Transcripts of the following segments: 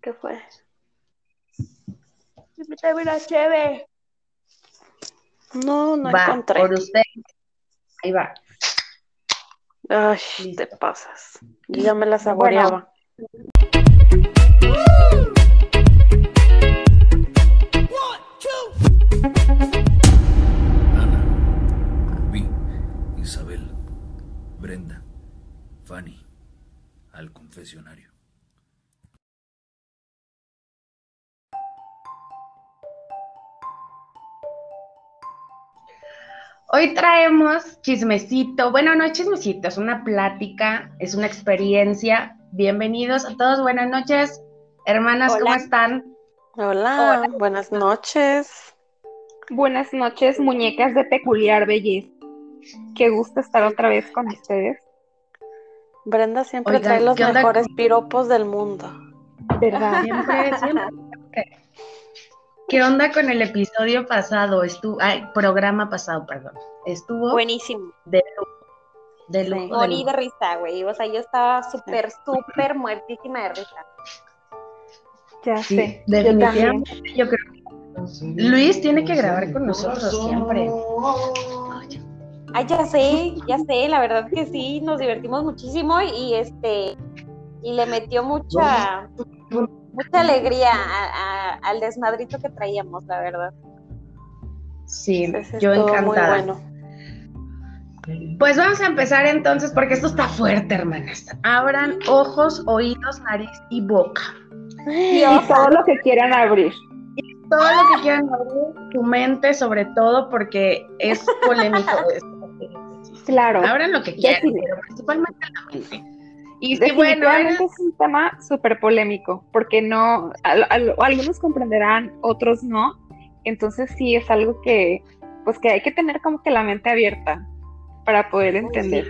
¿Qué fue? Invítame una chévere. No, no va, encontré. por usted. Ahí va. Ay, Listo. te pasas. Yo ya me la saboreaba. Ana, Rubí, Isabel, Brenda, Fanny, al confesionario. Hoy traemos chismecito. Bueno, no es chismecito, es una plática, es una experiencia. Bienvenidos a todos. Buenas noches, hermanas, ¿cómo están? Hola, buenas noches. Buenas noches, muñecas de peculiar belleza. Qué gusto estar otra vez con ustedes. Brenda siempre Oigan, trae los ¿qué onda mejores piropos del mundo. ¿Verdad? Siempre, siempre. ¿Qué onda con el episodio pasado? Estuvo, ay, programa pasado, perdón. Estuvo Buenísimo. de lujo. De Sí. Morí de risa, güey. O sea, yo estaba súper, súper muertísima de risa. Ya Sí, sé. Yo definitivamente. Yo creo que Luis tiene que grabar con nosotros siempre. Ay, ya sé, ya sé, la verdad que sí, nos divertimos muchísimo y este, y le metió mucha, mucha alegría a- a- al desmadrito que traíamos, la verdad. Sí, yo encantada. bueno. Pues vamos a empezar entonces porque esto está fuerte, hermanas. Abran ojos, oídos, nariz y boca. Y todo lo que quieran abrir. Todo lo que quieran abrir, tu mente sobre todo porque es polémico esto. Claro. Abran lo que quieran, pero principalmente la mente. Y si bueno, Definitivamente es un tema súper polémico, porque no, al- al- algunos comprenderán, otros no. Entonces sí es algo que, pues que hay que tener como que la mente abierta para poder entender.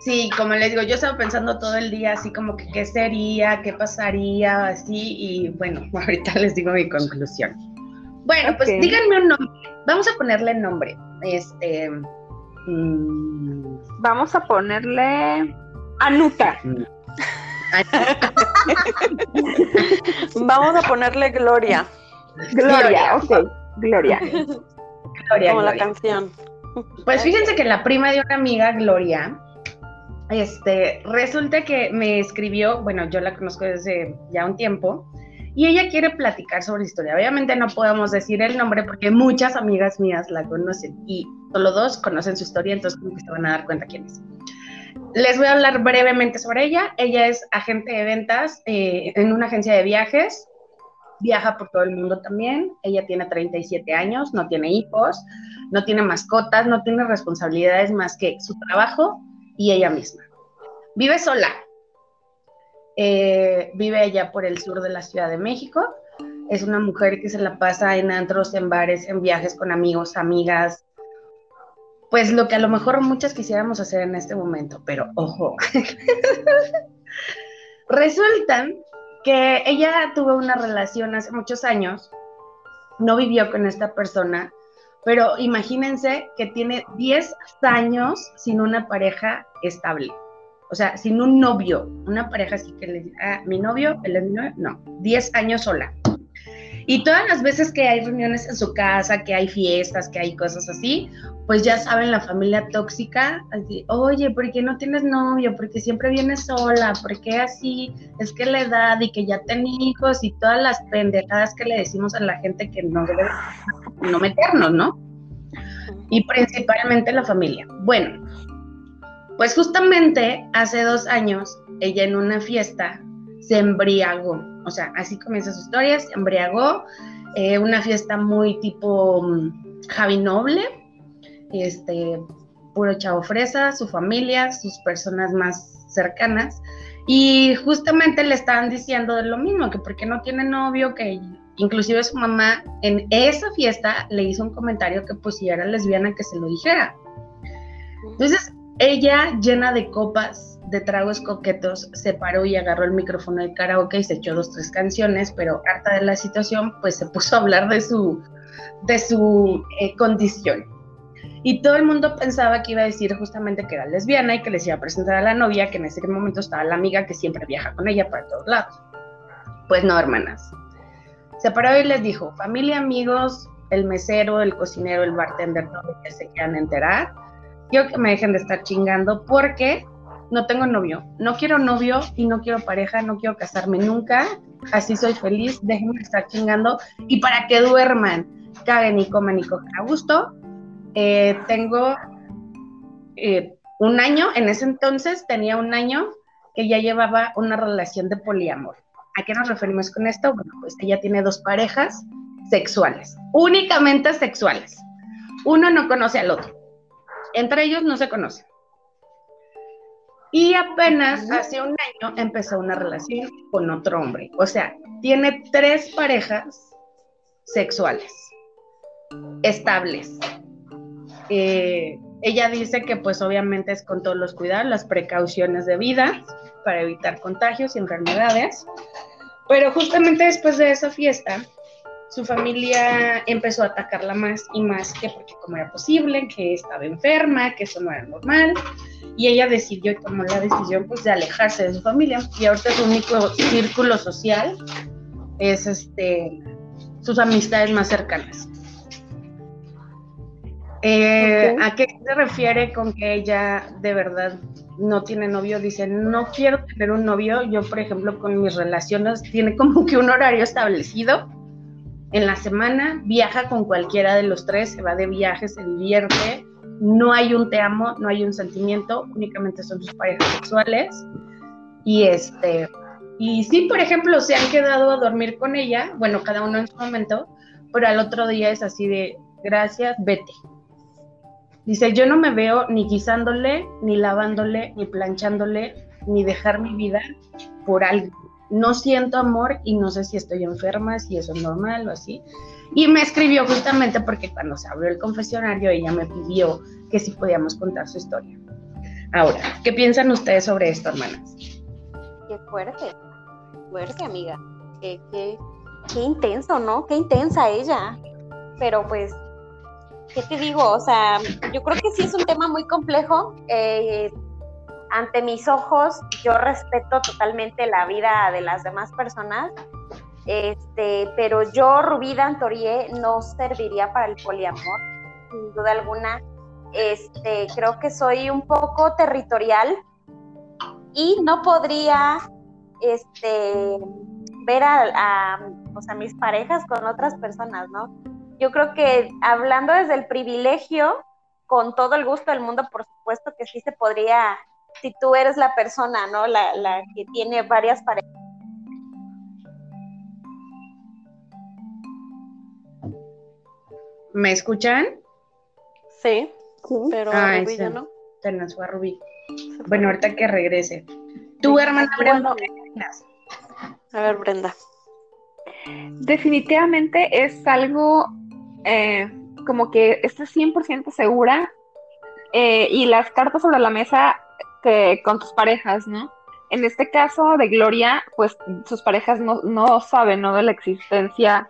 Sí, como les digo, yo estaba pensando todo el día así como que qué sería, qué pasaría, así, y bueno, ahorita les digo mi conclusión. Bueno, pues Ok. díganme un nombre. Vamos a ponerle nombre. Este. Mm, Vamos a ponerle Anuta. Vamos a ponerle Gloria, Gloria, ok. Gloria. Gloria, como la Gloria. canción. Pues fíjense que la prima de una amiga, Gloria, este, resulta que me escribió, bueno, yo la conozco desde ya un tiempo, y ella quiere platicar sobre historia. Obviamente no podemos decir el nombre porque muchas amigas mías la conocen y solo dos conocen su historia, entonces como que se van a dar cuenta quién es. Les voy a hablar brevemente sobre ella. Ella es agente de ventas eh, en una agencia de viajes. Viaja por todo el mundo también. Ella tiene 37 años, no tiene hijos, no tiene mascotas, no tiene responsabilidades más que su trabajo y ella misma. Vive sola. Eh, vive allá por el sur de la Ciudad de México. Es una mujer que se la pasa en antros, en bares, en viajes con amigos, amigas. Pues lo que a lo mejor muchas quisiéramos hacer en este momento, pero ojo. Resulta que ella tuvo una relación hace muchos años, no vivió con esta persona, pero imagínense que tiene 10 años sin una pareja estable. O sea, sin un novio, una pareja así que le diga, ah, mi novio, él es mi novio, no, 10 años sola. Y todas las veces que hay reuniones en su casa, que hay fiestas, que hay cosas así, pues ya saben la familia tóxica, oye, ¿por qué no tienes novio? ¿Por qué siempre vienes sola? ¿Por qué así? Es que la edad y que ya ten hijos y todas las pendejadas que le decimos a la gente que no debe no meternos, ¿no? Y principalmente la familia. Bueno, pues justamente hace dos años, ella en una fiesta se embriagó. O sea, así comienza su historia, se embriagó. eh, una fiesta muy tipo mm, Javi Noble, este, puro chavo fresa, su familia, sus personas más cercanas. Y justamente le estaban diciendo de lo mismo, que porque no tiene novio, que inclusive su mamá en esa fiesta le hizo un comentario que pues si era lesbiana que se lo dijera. Entonces, ella llena de copas, de tragos coquetos, se paró y agarró el micrófono del karaoke y se echó dos, tres canciones, pero harta de la situación, pues se puso a hablar de su, de su eh, condición. Y todo el mundo pensaba que iba a decir justamente que era lesbiana y que les iba a presentar a la novia, que en ese momento estaba la amiga que siempre viaja con ella para todos lados. Pues no, hermanas. Se paró y les dijo, familia, amigos, el mesero, el cocinero, el bartender, todo lo que se quieran enterar. Quiero que me dejen de estar chingando porque no tengo novio. No quiero novio y no quiero pareja, no quiero casarme nunca. Así soy feliz, déjenme estar chingando. Y para que duerman, caguen y coman y cojan a gusto. Eh, tengo eh, un año, en ese entonces tenía un año que ya llevaba una relación de poliamor. ¿A qué nos referimos con esto? Bueno, pues ella tiene dos parejas sexuales, únicamente sexuales. Uno no conoce al otro. Entre ellos no se conocen. Y apenas hace un año empezó una relación con otro hombre. O sea, tiene tres parejas sexuales estables. Eh, ella dice que pues obviamente es con todos los cuidados, las precauciones de vida para evitar contagios y enfermedades. Pero justamente después de esa fiesta, su familia empezó a atacarla más y más que porque como era posible, que estaba enferma, que eso no era normal. Y ella decidió y tomó la decisión pues de alejarse de su familia. Y ahorita su único círculo social es este sus amistades más cercanas. Eh, ¿A qué se refiere con que ella de verdad no tiene novio? Dice, no quiero tener un novio. Yo, por ejemplo, con mis relaciones, tiene como que un horario establecido en la semana, viaja con cualquiera de los tres, se va de viaje, se divierte. No hay un te amo, no hay un sentimiento, únicamente son sus parejas sexuales. Y este, y sí, por ejemplo, se han quedado a dormir con ella, bueno, cada uno en su momento, pero al otro día es así de, gracias, vete Dice, yo no me veo ni guisándole, ni lavándole, ni planchándole, ni dejar mi vida por algo. No siento amor y no sé si estoy enferma, si eso es normal o así. Y me escribió justamente porque cuando se abrió el confesionario ella me pidió que si podíamos contar su historia. Ahora, ¿qué piensan ustedes sobre esto, hermanas? Qué fuerte, fuerte, amiga. Qué, qué, qué intenso, ¿no? Qué intensa ella. Pero pues ¿qué te digo? O sea, yo creo que sí es un tema muy complejo. Eh, ante mis ojos, yo respeto totalmente la vida de las demás personas, este, pero yo, Rubí Dantorie, no serviría para el poliamor, sin duda alguna. Este, creo que soy un poco territorial y no podría este, ver a, a mis parejas con otras personas, ¿no? yo creo que hablando desde el privilegio, con todo el gusto del mundo, por supuesto que sí se podría, si tú eres la persona, ¿no? La, la que tiene varias parejas. ¿Me escuchan? Sí, pero ah, Rubí ya no. Tenés a Rubí. Bueno, ahorita que regrese. Tu hermana Brenda. A ver, Brenda. Definitivamente es algo eh, como que estés 100% segura eh, y las cartas sobre la mesa que, con tus parejas, ¿no? En este caso de Gloria, pues sus parejas no, saben, ¿no? De la existencia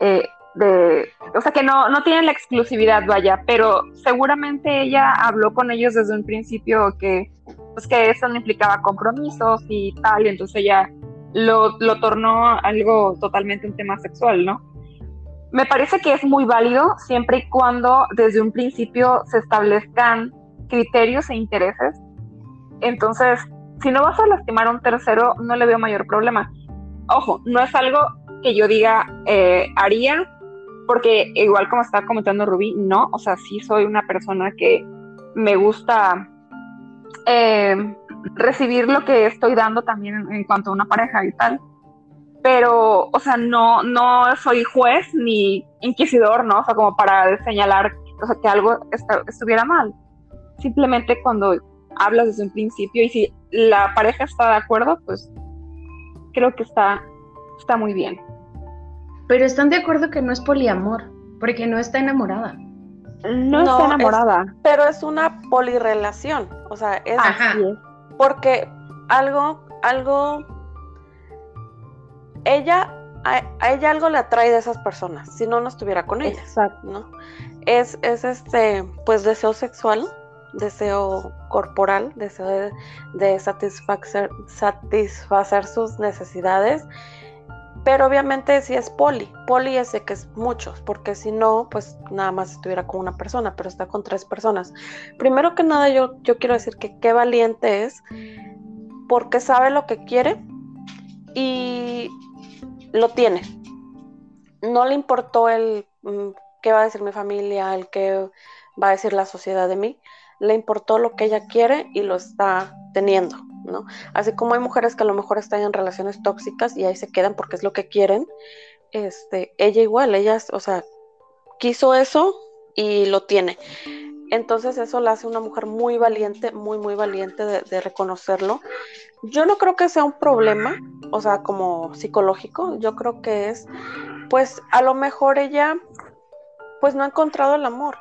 eh, de, o sea, que no, no tienen la exclusividad, vaya, pero seguramente ella habló con ellos desde un principio que, pues que eso no implicaba compromisos y tal, y entonces ella lo, lo tornó algo totalmente un tema sexual, ¿no? Me parece que es muy válido siempre y cuando desde un principio se establezcan criterios e intereses. Entonces, si no vas a lastimar a un tercero, no le veo mayor problema. Ojo, no es algo que yo diga eh, haría, porque igual como está comentando Rubí, no, o sea, sí soy una persona que me gusta eh, recibir lo que estoy dando también en cuanto a una pareja y tal pero, o sea, no, no soy juez ni inquisidor, ¿no? O sea, como para señalar o sea, que algo estuviera mal. Simplemente cuando hablas desde un principio y si la pareja está de acuerdo, pues creo que está, está muy bien. Pero están de acuerdo que no es poliamor, porque no está enamorada. No, está enamorada. pero es una polirrelación. O sea, es Ajá. porque algo, algo ella, a, ella algo le atrae de esas personas, si no, no estuviera con ellas. Exacto. ¿no? Es, es este, pues deseo sexual, deseo corporal, deseo de, satisfacer, satisfacer sus necesidades. Pero obviamente si es poli, poli es de que es muchos, porque si no, pues nada más estuviera con una persona, pero está con tres personas. Primero que nada, yo, yo quiero decir que qué valiente es, porque sabe lo que quiere y lo tiene. No le importó el mm, qué va a decir mi familia, el qué va a decir la sociedad de mí, le importó lo que ella quiere y lo está teniendo. ¿no? Así como hay mujeres que a lo mejor están en relaciones tóxicas y ahí se quedan porque es lo que quieren, este, ella igual, ella, o sea, quiso eso y lo tiene. Entonces eso la hace una mujer muy valiente, muy, muy valiente de, de, reconocerlo. Yo no creo que sea un problema, o sea, como psicológico, yo creo que es, pues a lo mejor ella, pues no ha encontrado el amor,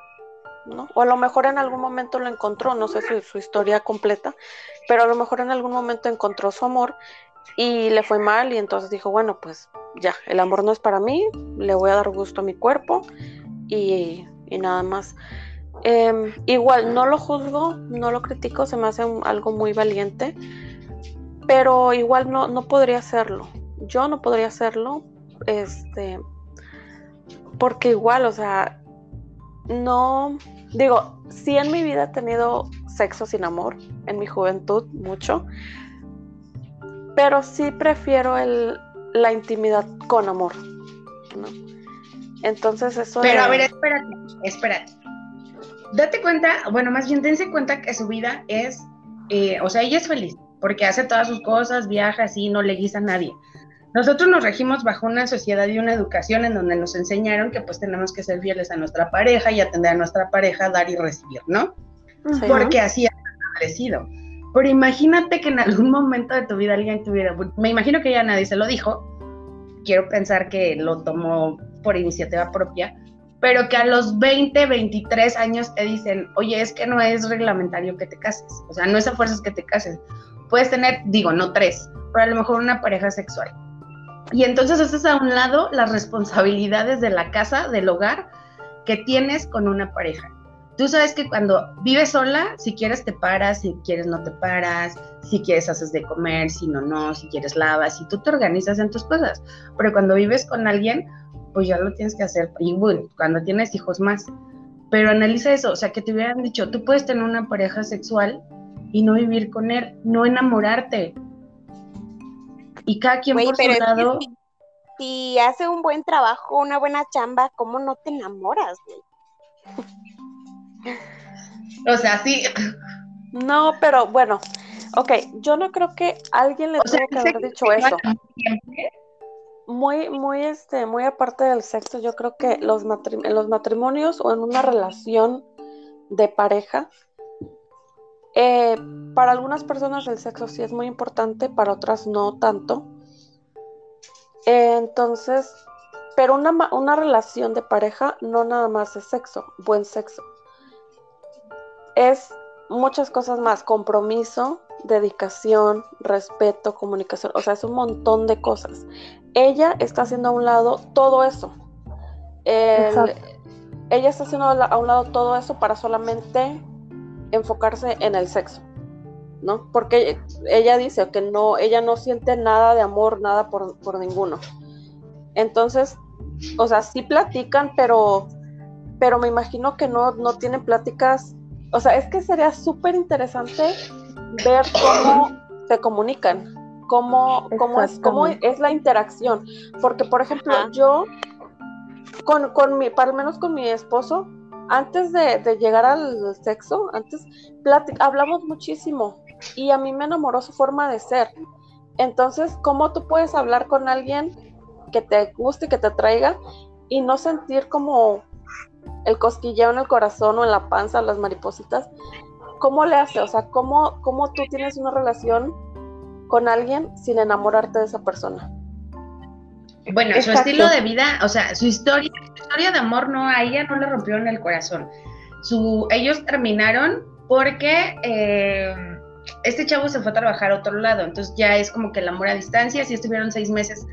O a lo mejor en algún momento lo encontró, no sé su, su historia completa, pero a lo mejor en algún momento encontró su amor y le fue mal y entonces dijo, bueno, pues ya, el amor no es para mí, le voy a dar gusto a mi cuerpo y, y nada más. Eh, igual, no lo juzgo, no lo critico, se me hace algo muy valiente, pero igual no, no podría hacerlo. Yo no podría hacerlo, este, porque igual, o sea, no, digo, sí en mi vida he tenido sexo sin amor, en mi juventud mucho, pero sí prefiero el, la intimidad con amor, ¿no? Entonces eso... Pero de... a ver, espérate, espérate. Date cuenta, bueno, más bien dense cuenta que su vida es, eh, o sea, ella es feliz, porque hace todas sus cosas, viaja así, no le guisa a nadie. Nosotros nos regimos bajo una sociedad y una educación en donde nos enseñaron que pues tenemos que ser fieles a nuestra pareja y atender a nuestra pareja, dar y recibir, ¿no? Sí. Porque así es establecido. Pero imagínate que en algún momento de tu vida alguien tuviera, me imagino que ya nadie se lo dijo, quiero pensar que lo tomó por iniciativa propia, pero que a los 20, 23 años te dicen, oye, es que no es reglamentario que te cases, o sea, no es a fuerzas que te cases. Puedes tener, digo, no tres, pero a lo mejor una pareja sexual. Y entonces haces a un lado las responsabilidades de la casa, del hogar, que tienes con una pareja. Tú sabes que cuando vives sola, si quieres te paras, si quieres no te paras, si quieres haces de comer, si no, no, si quieres lavas, y tú te organizas en tus cosas. Pero cuando vives con alguien, pues ya lo tienes que hacer. Y bueno, cuando tienes hijos más. Pero analiza eso, o sea, que te hubieran dicho, tú puedes tener una pareja sexual y no vivir con él, no enamorarte. Y cada quien por su lado. si, si hace un buen trabajo, una buena chamba, ¿cómo no te enamoras, güey? O sea, sí. No, pero bueno, ok, yo no creo que alguien le O sea, tuvo que haber dicho eso. siempre, Muy, muy, este, muy aparte del sexo, yo creo que los matri- en los matrimonios o en una relación de pareja, eh, para algunas personas el sexo sí es muy importante, para otras no tanto. Eh, entonces, pero una, una relación de pareja no nada más es sexo, buen sexo. Es muchas cosas más, compromiso, dedicación, respeto, comunicación, o sea, es un montón de cosas. Ella está haciendo a un lado todo eso. El- ella está haciendo a un lado todo eso para solamente enfocarse en el sexo, ¿no? Porque ella dice que no, ella no siente nada de amor, nada por, por ninguno. Entonces, o sea, sí platican, pero, pero me imagino que no, no tienen pláticas. O sea, es que sería súper interesante ver cómo se comunican, cómo, cómo, es, cómo es la interacción. Porque, por ejemplo, yo, con, con mi, para al menos con mi esposo, antes de, de llegar al sexo, antes hablamos muchísimo y a mí me enamoró su forma de ser. Entonces, ¿cómo tú puedes hablar con alguien que te guste, que te traiga y no sentir como el cosquilleo en el corazón o en la panza, las maripositas? ¿Cómo le hace? O sea, ¿cómo, cómo tú tienes una relación con alguien sin enamorarte de esa persona? Bueno, su estilo de vida, o sea, su historia, historia de amor no a ella no le rompieron el corazón. Ellos terminaron porque eh, este chavo se fue a trabajar a otro lado, entonces ya es como que el amor a distancia, sí estuvieron seis meses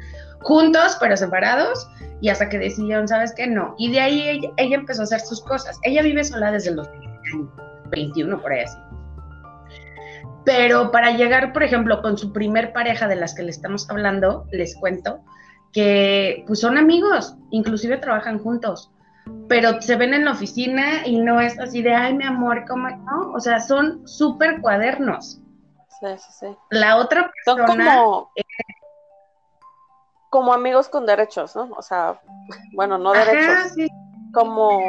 juntos, pero separados, y hasta que decidieron, ¿sabes qué? No. Y de ahí ella, ella empezó a hacer sus cosas. Ella vive sola desde los 21, por ahí así. Pero para llegar, por ejemplo, con su primer pareja de las que le estamos hablando, les cuento, que pues son amigos, inclusive trabajan juntos, pero se ven en la oficina y no es así de, ay, mi amor, ¿cómo? No, o sea, son súper cuadernos. Sí, sí, sí. La otra Son persona, como, como amigos con derechos, ¿no? O sea, bueno, no Ajá, derechos, sí, como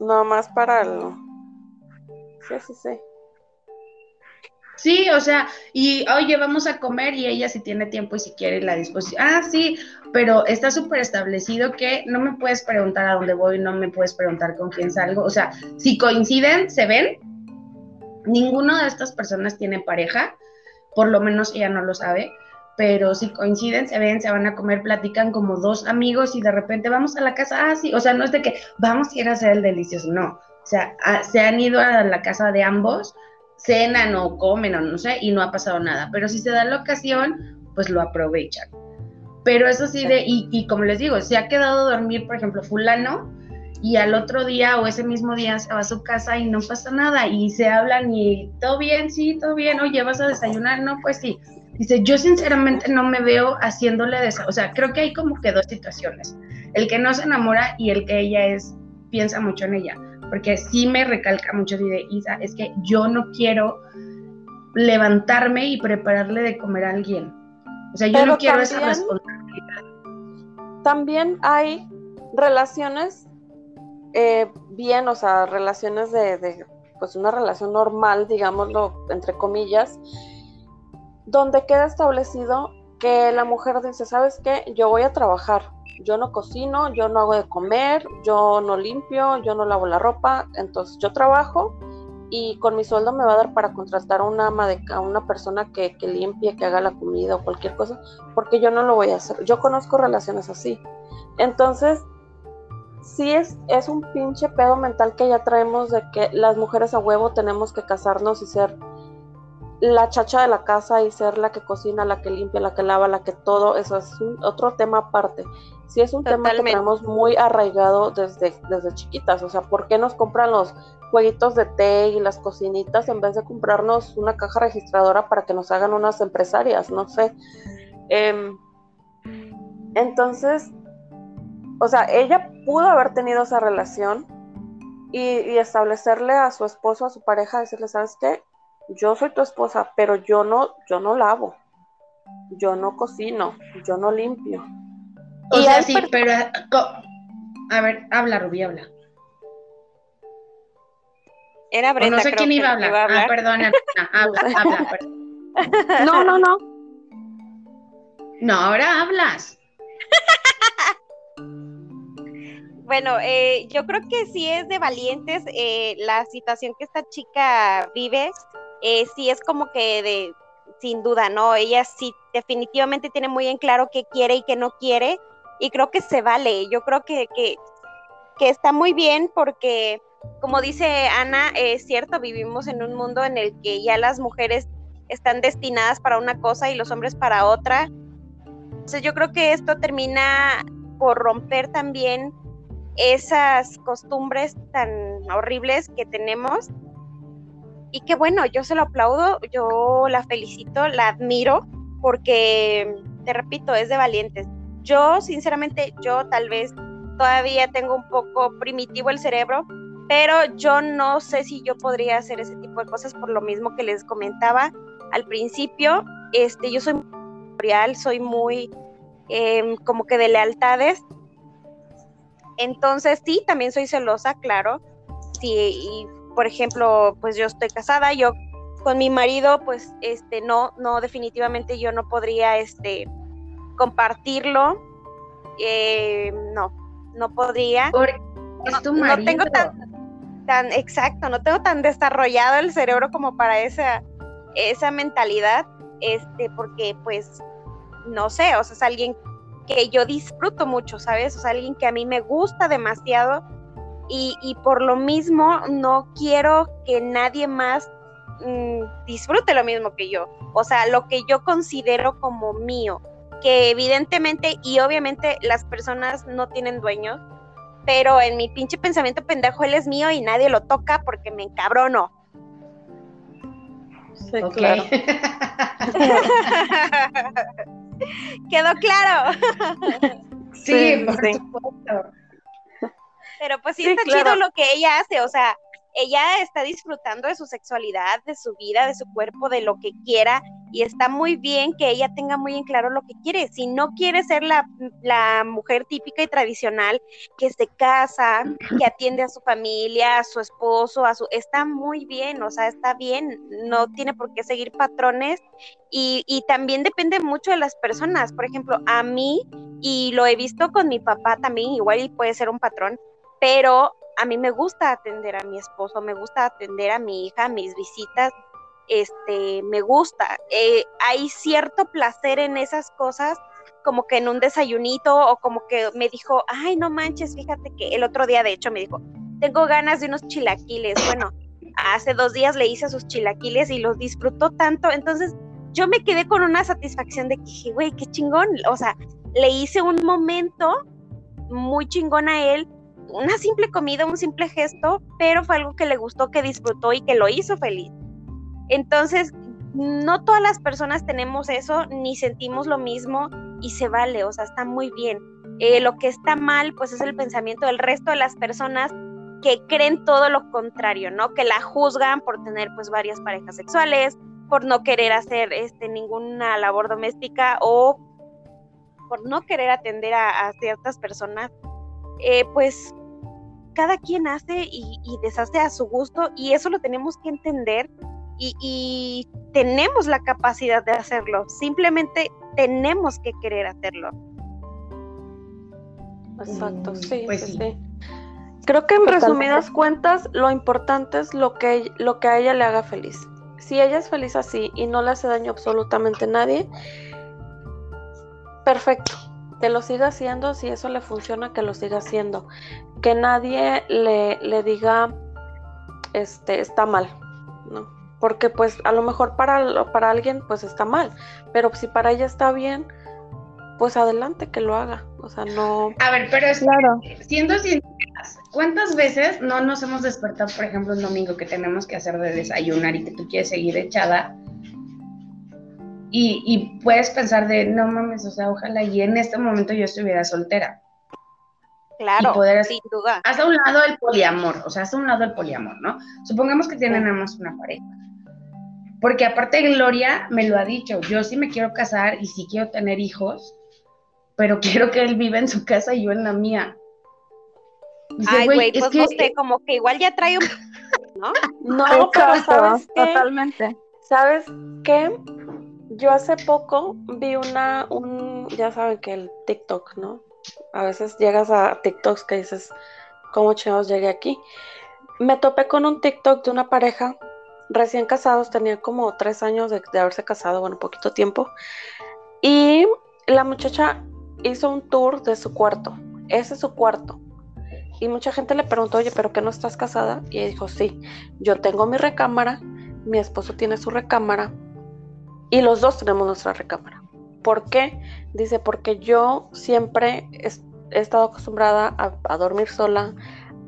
nada más para el... Sí, sí, sí. Sí, o sea, y oye, vamos a comer y ella si tiene tiempo y si quiere la disposición. Ah, sí, pero está súper establecido que no me puedes preguntar a dónde voy, no me puedes preguntar con quién salgo. O sea, si coinciden, se ven. Ninguna de estas personas tiene pareja, por lo menos ella no lo sabe, pero si coinciden, se ven, se van a comer, platican como dos amigos y de repente vamos a la casa, ah, sí, o sea, no es de que vamos a ir a hacer el delicioso, no. O sea, ah, se han ido a la casa de ambos cenan o comen o no sé, y no ha pasado nada. Pero si se da la ocasión, pues lo aprovechan. Pero eso sí de, y, como les digo, se ha quedado a dormir, por ejemplo, fulano, y al otro día o ese mismo día se va a su casa y no pasa nada, y se hablan y todo bien, sí, todo bien, oye, vas a desayunar, no, pues sí. Dice, yo sinceramente no me veo haciéndole desa o sea, creo que hay como que dos situaciones, el que no se enamora y el que ella es, piensa mucho en ella porque sí me recalca mucho así de Isa, es que yo no quiero levantarme y prepararle de comer a alguien. O sea, yo Pero no quiero esa también- responsabilidad. También hay relaciones eh, bien, o sea, relaciones de, de, pues una relación normal, digámoslo, entre comillas, donde queda establecido que la mujer dice, ¿sabes qué? Yo voy a trabajar, yo no cocino, yo no hago de comer, yo no limpio, yo no lavo la ropa, entonces yo trabajo y con mi sueldo me va a dar para contratar a una ama de a una persona que, que limpie, que haga la comida o cualquier cosa, porque yo no lo voy a hacer. Yo conozco relaciones así. Entonces, sí es, es un pinche pedo mental que ya traemos de que las mujeres a huevo tenemos que casarnos y ser la chacha de la casa y ser la que cocina, la que limpia, la que lava, la que todo, eso es otro tema aparte. Sí es un tema que tenemos muy arraigado desde, desde chiquitas, o sea, ¿por qué nos compran los jueguitos de té y las cocinitas en vez de comprarnos una caja registradora para que nos hagan unas empresarias? No sé. Em, entonces, o sea, ella pudo haber tenido esa relación y, y establecerle a su esposo, a su pareja, decirle, ¿sabes qué? Yo soy tu esposa, pero yo no, yo no lavo, yo no cocino, yo no limpio. O Y sea, sí, per- pero co- a ver, habla, Rubí, habla. Era O Brenda, no sé creo quién iba a hablar. iba a Ah, perdona, habla, habla, perdón. No, no, no. No, ahora hablas. Bueno, eh, yo creo que sí es de valientes eh, la situación que esta chica vive, eh, sí es como que de, sin duda, ¿no? Ella sí definitivamente tiene muy en claro qué quiere y qué no quiere, y creo que se vale, yo creo que, que, está muy bien porque, como dice Ana, es cierto, vivimos en un mundo en el que ya las mujeres están destinadas para una cosa y los hombres para otra. Entonces yo creo que esto termina por romper también esas costumbres tan horribles que tenemos. Y que bueno, yo se lo aplaudo, yo la felicito, la admiro, porque, te repito, es de valientes. Yo, sinceramente, yo tal vez todavía tengo un poco primitivo el cerebro, pero yo no sé si yo podría hacer ese tipo de cosas por lo mismo que les comentaba al principio. Este, yo soy real, soy muy em, como que de lealtades, entonces, sí, también soy celosa, claro. Sí, por ejemplo, pues yo estoy casada, yo con mi marido, pues, este, no, no, definitivamente yo no podría, este, compartirlo. Eh, no, no podría. Porque es tu No marido. tengo tan, tan, exacto, no tengo tan desarrollado el cerebro como para esa, esa mentalidad, este, porque, pues, no sé, o sea, es alguien que yo disfruto mucho, ¿sabes? O sea, alguien que a mí me gusta demasiado y, y por lo mismo no quiero que nadie más mm, disfrute lo mismo que yo. O sea, lo que yo considero como mío, que evidentemente y obviamente las personas no tienen dueños, pero en mi pinche pensamiento pendejo él es mío y nadie lo toca porque me encabrono. Sí, claro. ¿Quedó claro? Sí, por supuesto. Pero pues sí, está chido lo que ella hace, o sea, ella está disfrutando de su sexualidad, de su vida, de su cuerpo, de lo que quiera, y está muy bien que ella tenga muy en claro lo que quiere. Si no quiere ser la, mujer típica y tradicional que se casa, que atiende a su familia, a su esposo, a su... Está muy bien, o sea, está bien, no tiene por qué seguir patrones y, y también depende mucho de las personas. Por ejemplo, a mí, y lo he visto con mi papá también, igual puede ser un patrón, pero a mí me gusta atender a mi esposo, me gusta atender a mi hija, mis visitas, este, me gusta. Eh, hay cierto placer en esas cosas, como que en un desayunito o como que me dijo, ay, no manches, fíjate que el otro día de hecho me dijo, tengo ganas de unos chilaquiles. Bueno, hace dos días le hice sus chilaquiles y los disfrutó tanto, entonces yo me quedé con una satisfacción de que güey, qué chingón, o sea, le hice un momento muy chingón a él una simple comida, un simple gesto, pero fue algo que le gustó, que disfrutó y que lo hizo feliz. Entonces, no todas las personas tenemos eso, ni sentimos lo mismo y se vale, o sea, está muy bien. Eh, lo que está mal, pues es el pensamiento del resto de las personas que creen todo lo contrario, ¿no? Que la juzgan por tener pues varias parejas sexuales, por no querer hacer este, ninguna labor doméstica o por no querer atender a, ciertas personas. Eh, pues cada quien hace y, deshace a su gusto y eso lo tenemos que entender y, tenemos la capacidad de hacerlo, simplemente tenemos que querer hacerlo. Exacto, mm, sí, pues sí, Creo que en resumidas cuentas lo importante es lo que, lo que a ella le haga feliz. Si ella es feliz así y no le hace daño absolutamente a nadie, perfecto que lo siga haciendo, si eso le funciona, que lo siga haciendo. Que nadie le, le diga, este, está mal, ¿no? Porque pues a lo mejor para, para alguien pues está mal, pero si para ella está bien, pues adelante que lo haga. O sea, no... A ver, pero es claro. siendo sinceras, ¿cuántas veces no nos hemos despertado, por ejemplo, un domingo que tenemos que hacer de desayunar y que tú quieres seguir echada? Y, puedes pensar de, no mames, o sea, ojalá y en este momento yo estuviera soltera. Claro, poder, sin duda. Haz a un lado el poliamor, o sea, haz a un lado el poliamor, ¿no? Supongamos que tienen nada más una pareja. Porque aparte Gloria me lo ha dicho, yo sí me quiero casar y sí quiero tener hijos, pero quiero que él viva en su casa y yo en la mía. Ay, güey, pues no sé, como que igual ya trae un... ¿no? No, pero ¿sabes qué? Totalmente. ¿Sabes qué? Yo hace poco vi una, un, ya saben que el TikTok, ¿no? A veces llegas a TikToks que dices, ¿cómo chingados llegué aquí? Me topé con un TikTok de una pareja recién casados, tenía como tres años de, haberse casado, bueno, poquito tiempo. Y la muchacha hizo un tour de su cuarto. Ese es su cuarto. Y mucha gente le preguntó, oye, ¿pero qué no estás casada? Y ella dijo, sí, yo tengo mi recámara, mi esposo tiene su recámara, y los dos tenemos nuestra recámara. ¿Por qué? Dice, porque yo siempre he, estado acostumbrada a, dormir sola,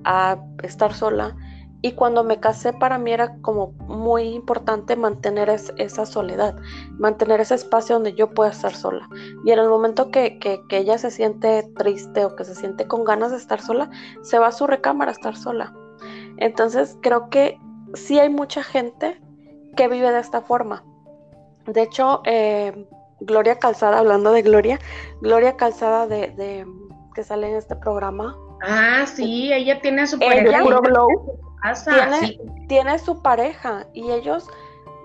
a estar sola, y cuando me casé para mí era como muy importante mantener esa soledad, mantener ese espacio donde yo pueda estar sola. Y en el momento que, que, ella se siente triste o que se siente con ganas de estar sola, se va a su recámara a estar sola. Entonces creo que sí hay mucha gente que vive de esta forma. De hecho, eh, Gloria Calzada, hablando de Gloria, Gloria Calzada de, que sale en este programa. Ah, sí, ella tiene su pareja. Tiene, tiene su pareja y ellos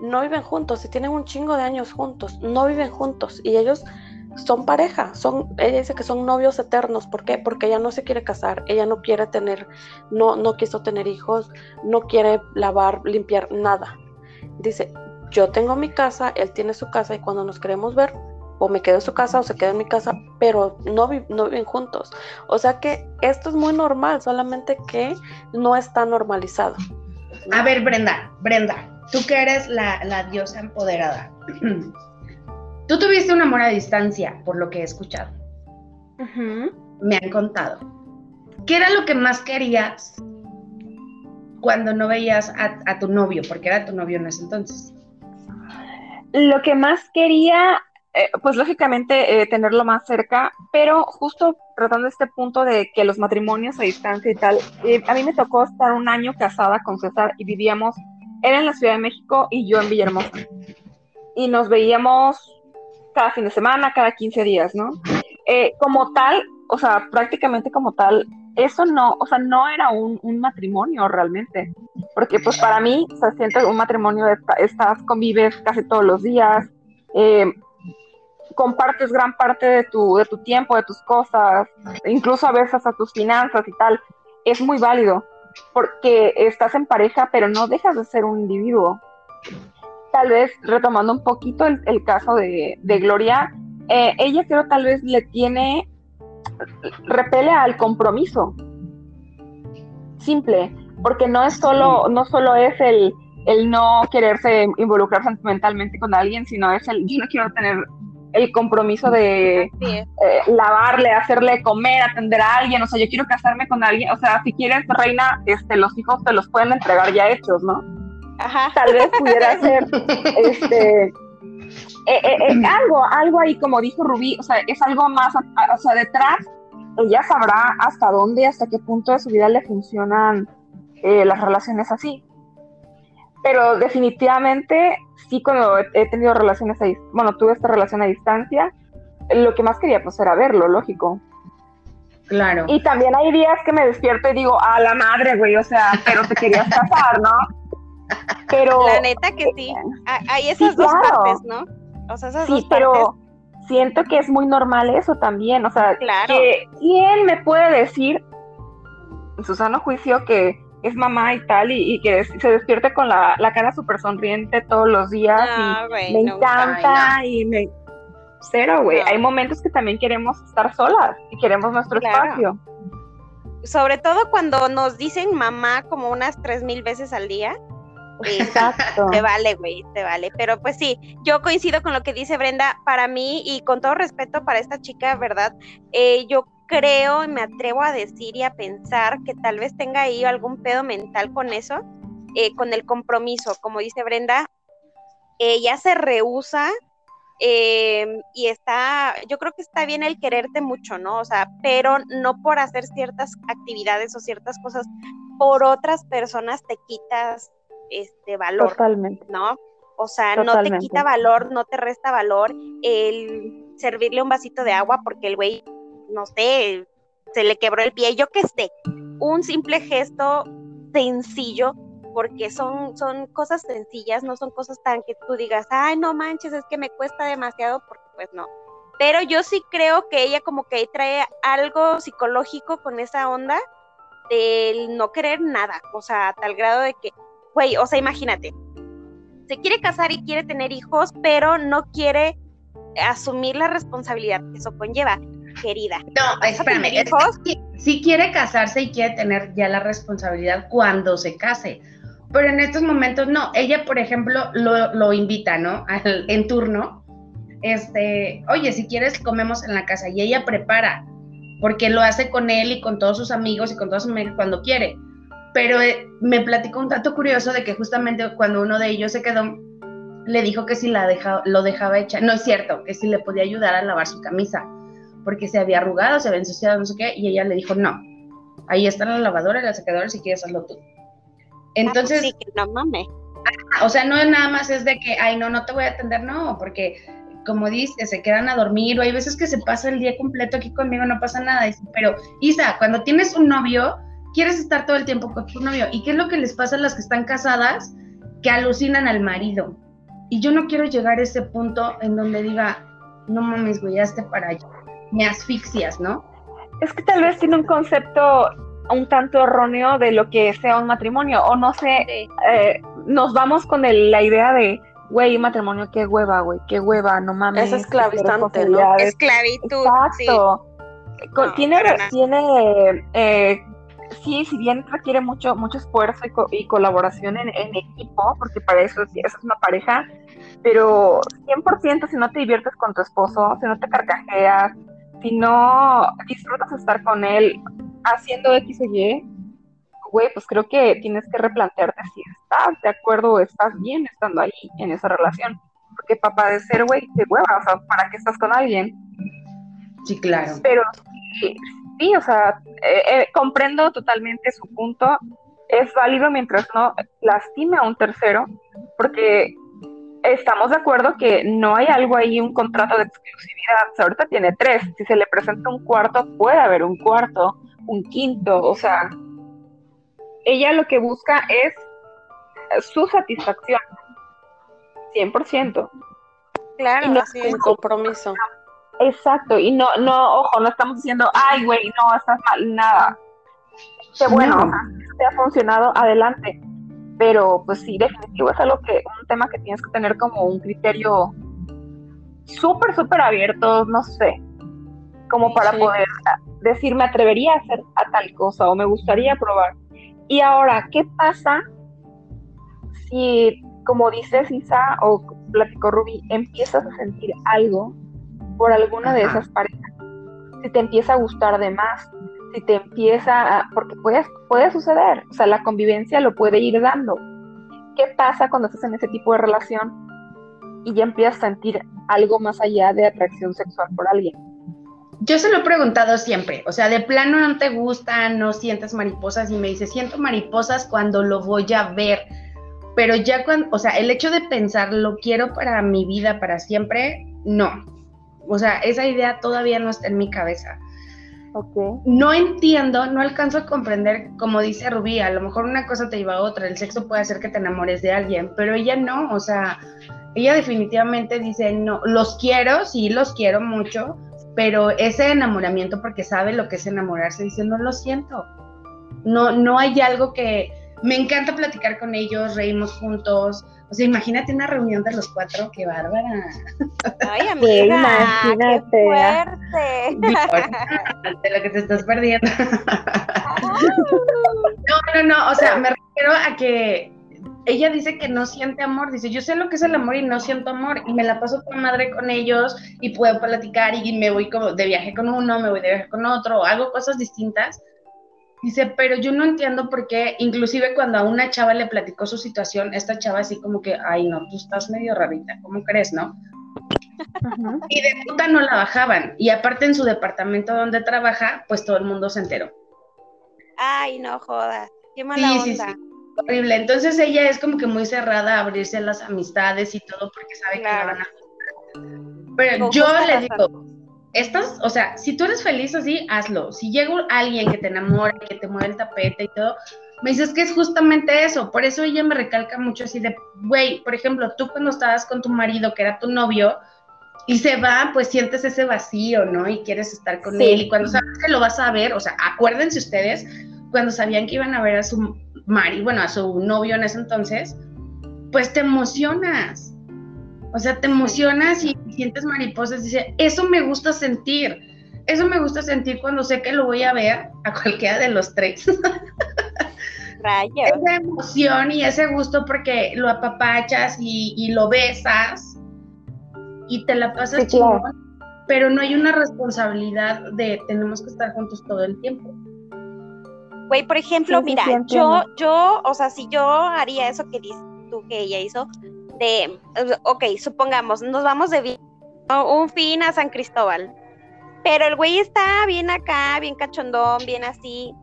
no viven juntos y tienen un chingo de años juntos, no viven juntos y ellos son pareja, son, ella dice que son novios eternos, ¿por qué? Porque ella no se quiere casar, ella no quiere tener, no, no quiso tener hijos, no quiere lavar, limpiar, nada. Dice, yo tengo mi casa, él tiene su casa y cuando nos queremos ver, o me quedo en su casa o se queda en mi casa, pero no, no viven juntos. O sea que esto es muy normal, solamente que no está normalizado. A ver, Brenda, Brenda, tú que eres la, diosa empoderada. tú tuviste un amor a distancia, por lo que he escuchado. Me han contado. ¿Qué era lo que más querías cuando no veías a, a tu novio? Porque era tu novio en ese entonces lo que más quería eh, pues lógicamente eh, tenerlo más cerca, pero justo tratando este punto de que los matrimonios a distancia y tal, eh, a mí me tocó estar un año casada con César y vivíamos, él en la Ciudad de México y yo en Villahermosa. Y nos veíamos cada fin de semana, cada 15 días, ¿no? como tal, o sea, prácticamente como tal, eso no, o sea, no era un, matrimonio realmente, porque pues para mí, o sea, un matrimonio, estás, convives casi todos los días, eh, compartes gran parte de tu, de tu tiempo, de tus cosas, incluso a veces a tus finanzas y tal, es muy válido, porque estás en pareja, pero no dejas de ser un individuo. Tal vez retomando un poquito el, caso de, Gloria, eh, ella creo tal vez le tiene, repele al compromiso. Simple, porque no es solo, no solo es el, el no quererse involucrar sentimentalmente con alguien, sino es el yo no quiero tener el compromiso de eh, lavarle, hacerle comer, atender a alguien, o sea, yo quiero casarme con alguien, o sea, si quieres, reina, este, los hijos te los pueden entregar ya hechos, ¿no? Ajá. Tal vez pudiera ser, este, eh, eh, algo, algo ahí, como dijo Rubí, o sea, es algo más, o sea, detrás, ella sabrá hasta dónde, hasta qué punto de su vida le funcionan las relaciones así pero definitivamente sí cuando he tenido relaciones a bueno, tuve esta relación a distancia, lo que más quería pues era verlo, lógico. Claro. Y también hay días que me despierto y digo, a la madre, güey, o sea, pero te querías casar, ¿no? Pero... La neta que sí, hay esas dos partes, ¿no? O sea, esas sí, pero siento que es muy normal eso también, o sea, claro. que ¿quién me puede decir en su sano juicio que es mamá y tal, y, que se despierte con la, cara súper sonriente todos los días. y me encanta y me... Cero, güey. Hay momentos que también queremos estar solas y queremos nuestro espacio. Sobre todo cuando nos dicen mamá como unas tres mil veces al día. Exacto. Te vale, güey, te vale. Pero pues sí, yo coincido con lo que dice Brenda. Para mí, y con todo respeto para esta chica, ¿verdad? Eh, yo creo y me atrevo a decir y a pensar que tal vez tenga ahí algún pedo mental con eso, eh, con el compromiso. Como dice Brenda, ella se rehúsa em, y está, yo creo que está bien el quererte mucho, ¿no? O sea, pero no por hacer ciertas actividades o ciertas cosas por otras personas te quitas este valor. Totalmente. ¿No? O sea, no te quita valor, no te resta valor el servirle un vasito de agua porque el güey no sé, se le quebró el pie, yo que sé, un simple gesto sencillo, porque son, son cosas sencillas, no son cosas tan que tú digas, ay, no manches, es que me cuesta demasiado, porque pues no. Pero yo sí creo que ella como que trae algo psicológico con esa onda del no querer nada, o sea, tal grado de que, güey, o sea, imagínate, se quiere casar y quiere tener hijos, pero no quiere asumir la responsabilidad que eso conlleva querida. No, espérame. sí, quiere casarse y quiere tener ya la responsabilidad cuando se case. Pero en estos momentos no. Ella, por ejemplo, lo, invita, ¿no? en turno. Este, oye, si quieres, comemos en la casa. Y ella prepara, porque lo hace con él y con todos sus amigos y con todos sus amigos cuando quiere. Pero eh, me platicó un dato curioso de que justamente cuando uno de ellos se quedó, le dijo que si la deja, lo dejaba hecha. No es cierto, que si le podía ayudar a lavar su camisa porque se había arrugado, se había ensuciado, no sé qué, y ella le dijo, no, ahí están la lavadora y la secadora si quieres hacerlo tú. Entonces... sí, que no mames. O sea, no es nada más es de que, ay, no, no te voy a atender, no, porque como dice, se quedan a dormir, o hay veces que se pasa el día completo aquí conmigo, no pasa nada. Pero, Isa, cuando tienes un novio, quieres estar todo el tiempo con tu novio. ¿Y qué es lo que les pasa a las que están casadas? Que alucinan al marido. Y yo no quiero llegar a ese punto en donde diga, no mames, güey, ya esté para allá me asfixias, ¿no? Es que tal vez tiene un concepto un tanto erróneo de lo que sea un matrimonio, o no sé, eh, nos vamos con la idea de, güey, matrimonio, qué hueva, güey, qué hueva, no mames. Es esclavizante, ¿no? Esclavitud. Exacto. tiene, tiene eh, sí, si bien requiere mucho, mucho esfuerzo y, colaboración en, equipo, porque para eso, eso es una pareja, pero 100% si no te diviertes con tu esposo, si no te carcajeas, si no disfrutas estar con él haciendo X o Y, güey, pues creo que tienes que replantearte si estás de acuerdo o estás bien estando ahí en esa relación. porque para padecer, güey, qué hueva, o sea, ¿para qué estás con alguien? Sí, claro. Pero sí, sí o sea, eh, eh, comprendo totalmente su punto. Es válido mientras no lastime a un tercero, porque estamos de acuerdo que no hay algo ahí, un contrato de exclusividad. O sea, ahorita tiene tres. Si se le presenta un cuarto, puede haber un cuarto, un quinto. O sea, ella lo que busca es su satisfacción. 100%. Claro, no- así es, compromiso. Exacto, y no, no, ojo, no estamos diciendo, ay, güey, no, estás mal, nada. Qué bueno, No. te ha funcionado, adelante. Pero, pues sí, definitivo, es algo que, un tema que tienes que tener como un criterio súper, súper abierto, no sé, como para Sí. poder decir, me atrevería a hacer a tal cosa o me gustaría probar. Y ahora, ¿qué pasa si, como dices Isa o platicó Ruby, empiezas a sentir algo por alguna de esas parejas? Si te empieza a gustar de más, si te empieza a... porque puede, puede suceder, o sea, la convivencia lo puede ir dando. ¿Qué pasa cuando estás en ese tipo de relación y ya empiezas a sentir algo más allá de atracción sexual por alguien? Yo se lo he preguntado siempre, o sea, de plano no te gusta, no sientes mariposas y me dice, siento mariposas cuando lo voy a ver, pero ya cuando, o sea, el hecho de pensar, lo quiero para mi vida, para siempre, no. O sea, esa idea todavía no está en mi cabeza. Ok. No entiendo, no alcanzo a comprender, como dice Rubí, a lo mejor una cosa te lleva a otra, el sexo puede hacer que te enamores de alguien, pero ella no, o sea, ella definitivamente dice, no, los quiero, sí, los quiero mucho, pero ese enamoramiento, porque sabe lo que es enamorarse, dice, no lo siento. No, no hay algo que, me encanta platicar con ellos, reímos juntos, o sea, imagínate una reunión de los cuatro, qué bárbara. Ay, amiga, imagínate. qué fuerte. de lo que te estás perdiendo. No, no, no, o sea, me refiero a que ella dice que no siente amor, dice, yo sé lo que es el amor y no siento amor, y me la paso con madre con ellos, y puedo platicar, y me voy como de viaje con uno, me voy de viaje con otro, hago cosas distintas. Dice, pero yo no entiendo por qué, inclusive cuando a una chava le platicó su situación, esta chava así como que, ay no, tú estás medio rarita, ¿cómo crees, no? Y de puta no la bajaban, y aparte en su departamento donde trabaja, pues todo el mundo se enteró. Ay, no jodas. Qué mala Sí, sí, onda. sí. Horrible. Entonces ella es como que muy cerrada a abrirse a las amistades y todo porque sabe Claro. que le van a. Pero yo le digo, estas, o sea, si tú eres feliz así, hazlo. Si llega alguien que te enamora, que te mueve el tapete y todo, me dices que es justamente eso. Por eso ella me recalca mucho así de, güey, por ejemplo, tú cuando estabas con tu marido, que era tu novio, y se va, pues sientes ese vacío, ¿no? Y quieres estar con Sí. él. Y cuando sabes que lo vas a ver, o sea, acuérdense ustedes, cuando sabían que iban a ver a su marido, bueno, a su novio en ese entonces, pues te emocionas. O sea, te emocionas y sientes mariposas. Dice, eso me gusta sentir. Eso me gusta sentir cuando sé que lo voy a ver a cualquiera de los tres. Rayos. esa emoción y ese gusto porque lo apapachas y, y lo besas y te la pasas Sí, claro. chingón, pero no hay una responsabilidad de tenemos que estar juntos todo el tiempo. Güey, por ejemplo, Sí, mira, sí, yo, yo, o sea, si yo haría eso que dices tú que ella hizo, de, ok, supongamos, nos vamos de un fin a San Cristóbal, pero el güey está bien acá, bien cachondón, bien así,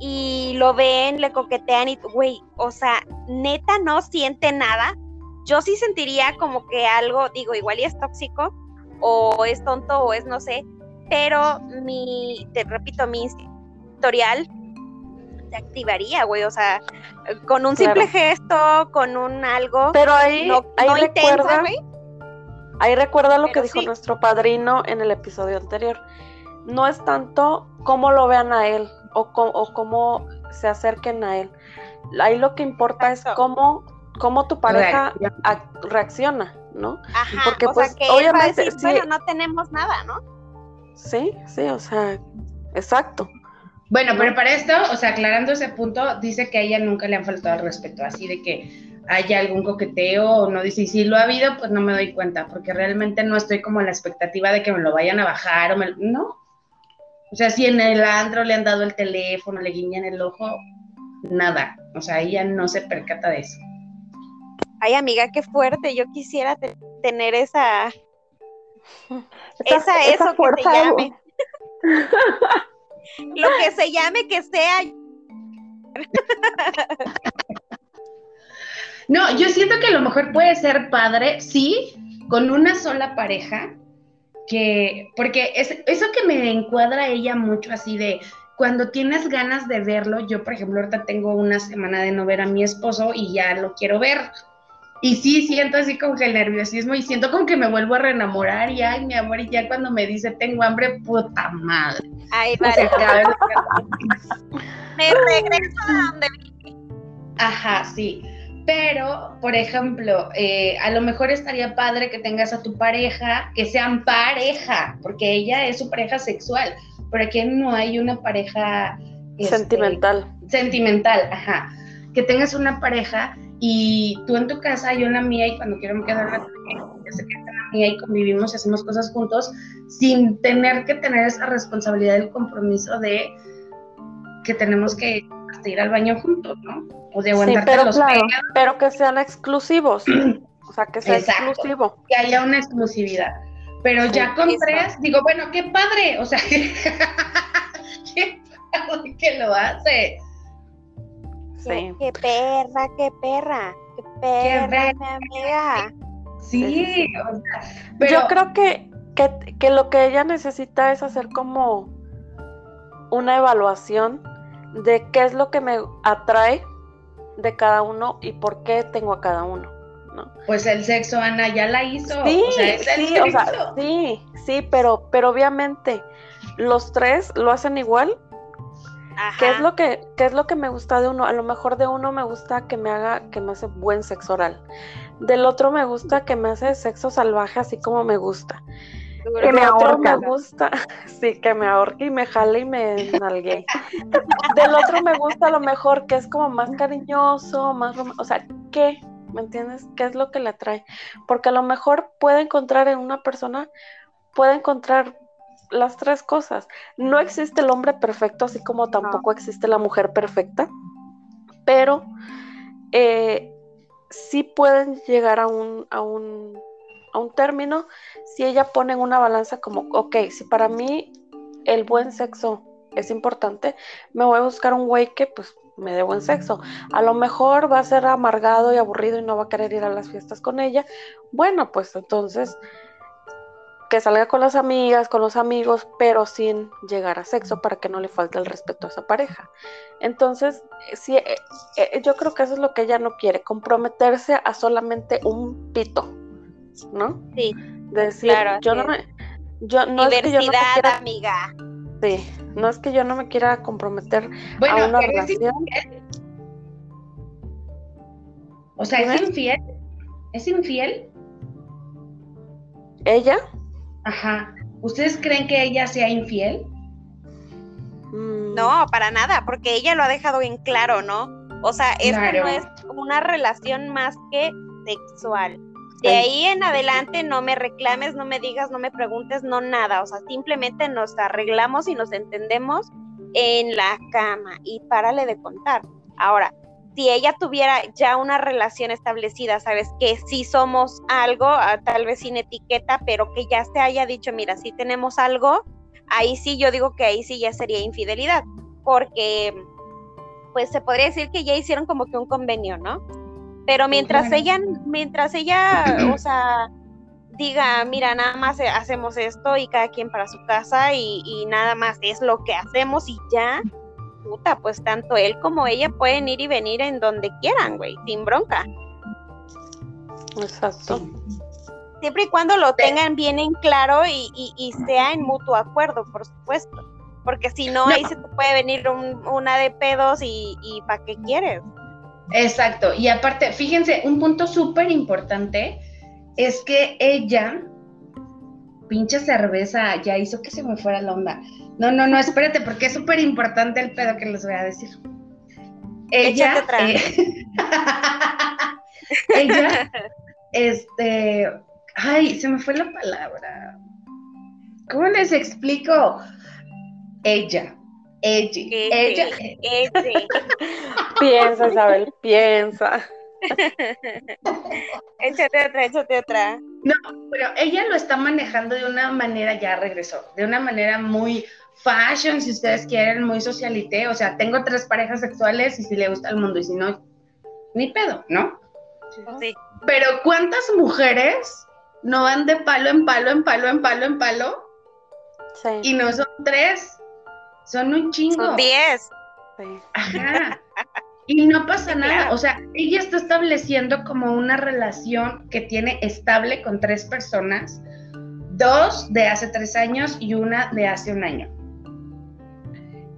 y lo ven, le coquetean y, güey, o sea, neta no siente nada. Yo sí sentiría como que algo, digo, igual y es tóxico, o es tonto, o es no sé, pero mi, te repito, mi instinto se activaría, güey, o sea, con un Claro. simple gesto, con un algo, Pero ahí, no, ahí no intensa, recuerda, güey. ahí recuerda lo que dijo sí. nuestro padrino en el episodio anterior. No es tanto cómo lo vean a él o, o cómo se acerquen a él. Ahí lo que importa es cómo, cómo tu pareja Reacciona. ac- reacciona, ¿no? Ajá, porque, o pues, sea, que él va a obviamente, decir, sí. bueno, no tenemos nada, ¿no? Sí, sí, o sea, exacto. Bueno, ¿no? pero para esto, o sea, aclarando ese punto, dice que a ella nunca le han faltado el respeto, así de que haya algún coqueteo o no dice, y si lo ha habido, pues no me doy cuenta, porque realmente no estoy como en la expectativa de que me lo vayan a bajar o me... No. O sea, si en el andro le han dado el teléfono, le guiñan el ojo, nada. O sea, ella no se percata de eso. Ay, amiga, qué fuerte. Yo quisiera te- tener esa, esa, eso que se fuerza, llame. Lo que se llame que sea. No, yo siento que a lo mejor puede ser padre, sí, con una sola pareja, que, porque es, eso que me encuadra ella mucho así de cuando tienes ganas de verlo, yo por ejemplo ahorita tengo una semana de no ver a mi esposo y ya lo quiero ver. Y sí, siento así como que el nerviosismo y siento como que me vuelvo a reenamorar y ay, mi amor, y ya cuando me dice tengo hambre, puta madre. Ay, O sea, vale. que, a ver, Me regreso a donde Ajá, sí. Pero, por ejemplo, eh, a lo mejor estaría padre que tengas a tu pareja, que sean pareja, porque ella es su pareja sexual, pero aquí no hay una pareja este, Sentimental. sentimental, ajá. Que tengas una pareja y tú en tu casa, yo en la mía, y cuando quiero me quedo en la tuya, yo sé que está en la mía y convivimos y hacemos cosas juntos, sin tener que tener esa responsabilidad del compromiso de que tenemos que hasta ir al baño juntos, ¿no? O de Sí, aguantarte pero los claro, pelos, pero que sean exclusivos. O sea, que sea Exacto. exclusivo. que haya una exclusividad. Pero ya con tres, digo, bueno, qué padre, o sea, qué padre que lo hace. Sí. Qué, qué perra, qué perra, qué perra, perra. mi amiga. Sí, o sea, pero Yo creo que, que, que lo que ella necesita es hacer como una evaluación de qué es lo que me atrae de cada uno y por qué tengo a cada uno. ¿no? pues el sexo, Ana, ya la hizo. Sí, o sea, es el sí, o sea, sexo. sí, sí, pero, pero obviamente los tres lo hacen igual. Ajá. ¿Qué es lo que, qué es lo que me gusta de uno? A lo mejor de uno me gusta que me haga, que me hace buen sexo oral. Del otro me gusta que me hace sexo salvaje así como me gusta. Seguro Que me Del otro ahorca. me gusta, sí, que me ahorque y me jale y me nalgue. Del otro me gusta a lo mejor que es como más cariñoso, más o sea, ¿qué? ¿Me entiendes? ¿Qué es lo que le atrae? Porque a lo mejor puede encontrar en una persona, puede encontrar las tres cosas. No existe el hombre perfecto, así como tampoco existe la mujer perfecta, pero eh, sí pueden llegar a un, a un, a un término si ella pone en una balanza como, ok, si para mí el buen sexo es importante, me voy a buscar un güey que pues me dé buen sexo. A lo mejor va a ser amargado y aburrido y no va a querer ir a las fiestas con ella. Bueno, pues entonces que salga con las amigas, con los amigos, pero sin llegar a sexo para que no le falte el respeto a esa pareja. Entonces, sí, eh, eh, yo creo que eso es lo que ella no quiere, comprometerse a solamente un pito, ¿no? Sí, Decir, Claro, yo no me, yo no es que yo no me diversidad, quiera, amiga. sí, no es que yo no me quiera comprometer Bueno, a una pero es relación. O sea, ¿es infiel? ¿Es infiel? Ella, Ajá. ¿Ustedes creen que ella sea infiel? mm, No, para nada, porque ella lo ha dejado en claro, ¿no? O sea, esto Claro. no es una relación más que sexual. De ahí en adelante no me reclames, no me digas, no me preguntes, no nada. O sea, simplemente nos arreglamos y nos entendemos en la cama y párale de contar. Ahora, si ella tuviera ya una relación establecida, sabes que sí somos algo, ah, tal vez sin etiqueta, pero que ya se haya dicho, mira, sí tenemos algo, ahí sí yo digo que ahí sí ya sería infidelidad, porque pues se podría decir que ya hicieron como que un convenio, ¿no? Pero mientras ella, mientras ella, o sea, diga, mira, nada más hacemos esto y cada quien para su casa y, y nada más es lo que hacemos y ya, puta, pues tanto él como ella pueden ir y venir en donde quieran, güey, sin bronca. exacto. Siempre y cuando lo tengan bien en claro y, y- y sea en mutuo acuerdo, por supuesto. Porque si no, No. ahí se te puede venir un- una de pedos y, y ¿para qué quieres? Exacto. Y aparte, fíjense, un punto súper importante es que ella, pinche cerveza, ya hizo que se me fuera la onda. No, no, no, espérate, porque es súper importante el pedo que les voy a decir. Ella, Échate otra. eh, ella, este, ay, se me fue la palabra. ¿Cómo les explico? Ella, ella, Ese, ella, ese. Piensa, Isabel, piensa. échate otra, échate otra. No, pero ella lo está manejando de una manera, ya regresó, de una manera muy fashion, si ustedes quieren, muy socialité. O sea, tengo tres parejas sexuales y si le gusta el mundo y si no, ni pedo, ¿no? Sí. Pero ¿cuántas mujeres no van de palo en palo, en palo, en palo, en palo? Sí. Y no son tres, son un chingo. Son 10. sí. Ajá. Y no pasa Sí, nada. claro. O sea, ella está estableciendo como una relación que tiene estable con tres personas, dos de hace tres años y una de hace un año.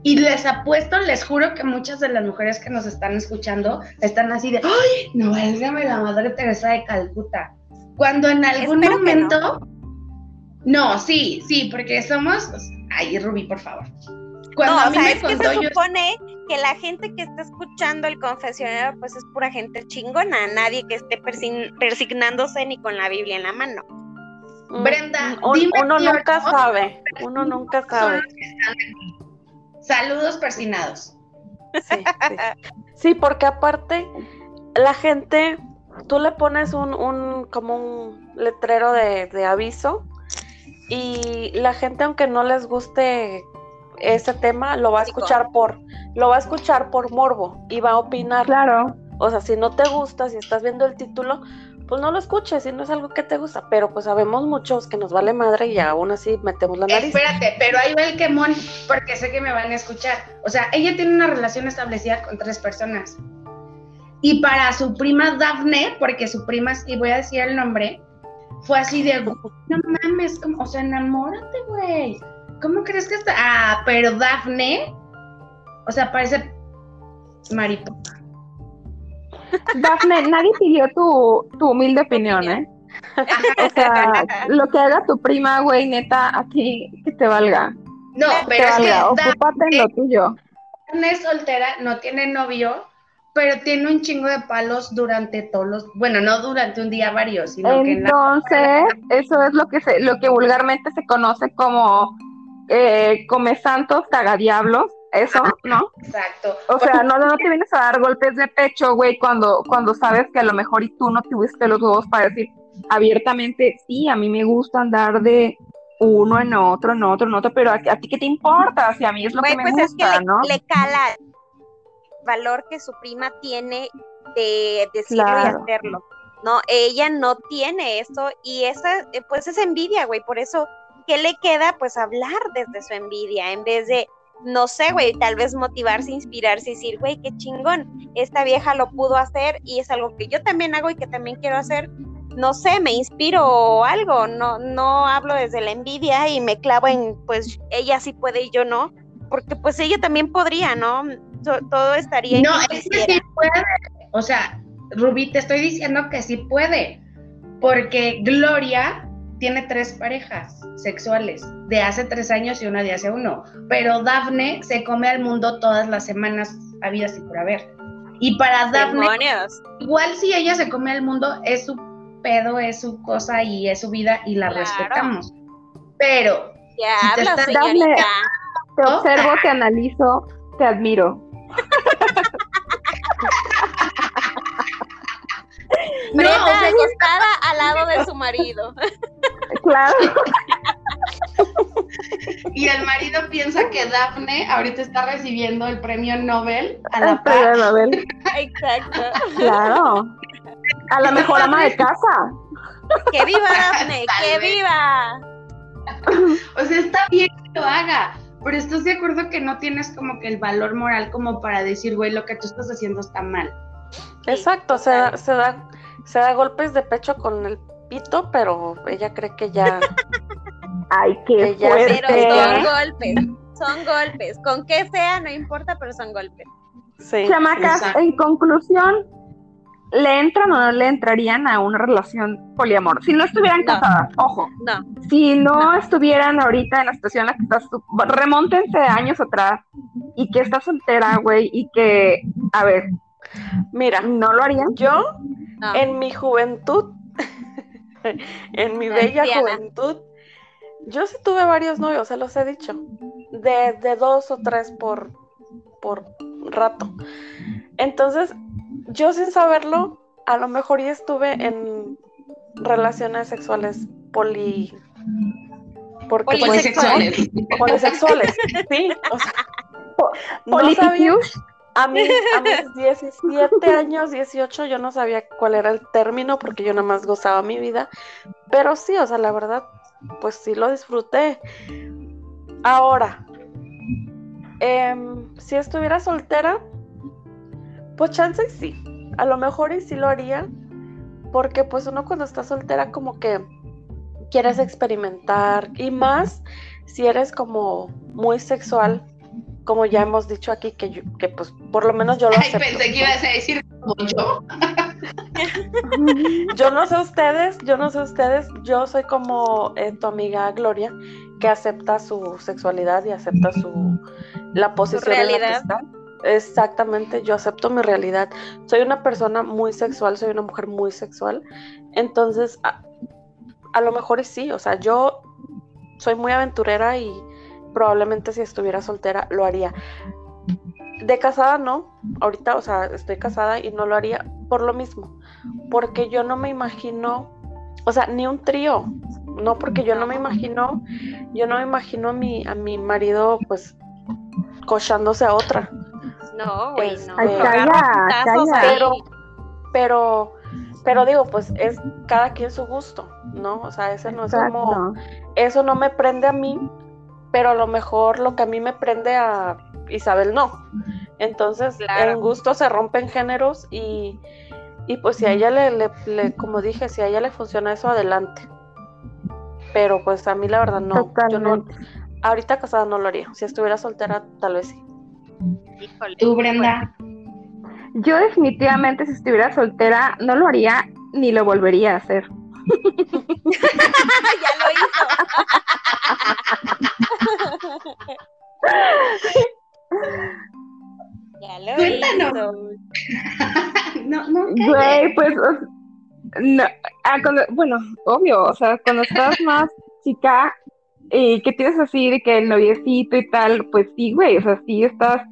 Y les apuesto, les juro que muchas de las mujeres que nos están escuchando están así de, ¡ay! No, válgame la madre Teresa de Calcuta. Cuando en algún Espero que no. momento. No, sí, sí, porque somos. Ay, Rubí, por favor. Cuando no, a o mí sea, me es que contó, se yo supone que la gente que está escuchando el confesionario, pues es pura gente chingona, nadie que esté persignándose ni con la Biblia en la mano. Mm, Brenda, un- dime uno nunca o no sabe, uno nunca sabe. que están aquí. Saludos persinados. Sí, sí. Sí, porque aparte la gente, tú le pones un, un como un letrero de, de aviso y la gente aunque no les guste ese tema lo va a escuchar por lo va a escuchar por morbo y va a opinar. Claro. O sea, si no te gusta, si estás viendo el título, pues no lo escuches, si no es algo que te gusta, pero pues sabemos muchos que nos vale madre y aún así metemos la nariz. Espérate, pero ahí va el quemón, porque sé que me van a escuchar. O sea, ella tiene una relación establecida con tres personas. Y para su prima Daphne, porque su prima, sí voy a decir el nombre, fue así de, no mames, como, o sea, enamórate, güey. ¿Cómo crees que está? Ah, pero Daphne, o sea, parece mariposa. Dafne, nadie pidió tu, tu humilde opinión, ¿eh? O sea, lo que haga tu prima, güey, neta, a ti que te valga. No, Que pero te es que valga, ocúpate en lo tuyo. es soltera, no tiene novio, pero tiene un chingo de palos durante todos los, bueno, no durante un día varios, sino que en la... Entonces, eso es lo que se, lo que vulgarmente se conoce como eh, come santos, caga diablos, eso, ¿no? Exacto. O sea, no, no te vienes a dar golpes de pecho, güey, cuando, cuando sabes que a lo mejor y tú no tuviste los huevos para decir abiertamente, sí, a mí me gusta andar de uno en otro, en otro, en otro, pero a, a ti qué te importa, si a mí es lo Güey, que me pues es que gusta, le, ¿no? le cala el valor que su prima tiene de decirlo Claro. y hacerlo. No, ella no tiene eso y esa, eh, pues es envidia, güey. Por eso, ¿qué le queda? Pues hablar desde su envidia en vez de, no sé, güey, tal vez motivarse, inspirarse y decir, güey, qué chingón, esta vieja lo pudo hacer y es algo que yo también hago y que también quiero hacer. No sé, me inspiro o algo, no, no hablo desde la envidia y me clavo en, pues ella sí puede y yo no, porque pues ella también podría, ¿no? To- todo estaría No, es que sí puede. O sea, Rubí, te estoy diciendo que sí puede. Porque Gloria tiene tres parejas sexuales, de hace tres años y una de hace uno. Pero Dafne se come al mundo todas las semanas, habidas y por haber. Y para Dafne, Demonios. igual si ella se come al mundo, es su pedo, es su cosa y es su vida y la Claro. respetamos. Pero Ya Si te estás- señorita. Te ¿no? observo, te analizo, te admiro. Brenda o sea, acostada al lado de su marido. Claro, y el marido piensa que Dafne ahorita está recibiendo el premio Nobel a la el premio paz. Nobel. Exacto. Claro. A la mejor ama de casa. ¡Que viva Daphne! ¡Que viva! O sea, está bien que lo haga, pero estás de acuerdo que no tienes como que el valor moral como para decir, güey, lo que tú estás haciendo está mal. Exacto, se da, se da, se da golpes de pecho con el pito, pero ella cree que ya, Ay, qué Pero fuerte. son ¿eh? golpes. Son golpes. Con que sea, no importa, pero son golpes. sí. Chamacas, Exacto. en conclusión, ¿le entran o no le entrarían a una relación poliamor? Si no estuvieran No. casadas, ojo, No. si no, No. estuvieran ahorita en la situación en la que estás, tú, remóntense años atrás y que estás soltera, güey, y que, a ver, Mira, ¿no lo harían? yo No. en mi juventud, en mi La bella anciana. juventud, yo sí tuve varios novios, se los he dicho, de, de dos o tres por, por rato. Entonces, yo sin saberlo, a lo mejor ya estuve en relaciones sexuales poli porque pues, Polisexuales. polisexuales, sí, o sea, no sabía, a mí a mis 17 años, 18, yo no sabía cuál era el término porque yo nada más gozaba mi vida, pero sí, o sea, la verdad, pues sí lo disfruté. Ahora, em, si estuviera soltera, pues chance sí, a lo mejor y sí lo haría, porque pues uno cuando está soltera como que quieres experimentar y más si eres como muy sexual, como ya hemos dicho aquí, que, yo- que pues por lo menos yo lo Ay, acepto. pensé que ibas a decir como yo. Yo no sé ustedes, yo no sé ustedes, yo soy como eh, tu amiga Gloria, que acepta su sexualidad y acepta su la posición en la que realidad. está. Exactamente, yo acepto mi realidad. Soy una persona muy sexual, soy una mujer muy sexual. Entonces, a, a lo mejor sí, o sea, yo soy muy aventurera y probablemente si estuviera soltera lo haría. De casada no, ahorita, o sea, estoy casada y no lo haría por lo mismo, porque yo no me imagino, o sea, ni un trío, no, porque yo no me imagino, yo no me imagino a mi, a mi marido, pues, cochándose a otra, No, güey, Este, no. Ay, calla, calla. ahí. pero, pero, pero digo, pues, es cada quien su gusto, ¿no? O sea, ese no es como, eso no me prende a mí, pero a lo mejor lo que a mí me prende a Isabel no. Entonces, Claro. en gusto se rompen géneros y, y pues si a ella le, le- le- como dije, si a ella le funciona eso, adelante. Pero pues a mí la verdad no, yo no, ahorita casada no lo haría. Si estuviera soltera, tal vez sí. Híjole. Tú, Brenda. Yo definitivamente si estuviera soltera no lo haría ni lo volvería a hacer. ya lo hizo. ya lo Cuéntanos. hizo. no, no, Güey, pues, o- no, ah, cuando- bueno, obvio, o sea, cuando estás más chica y que tienes así de que el noviecito y tal, pues sí, güey, o sea, sí estás,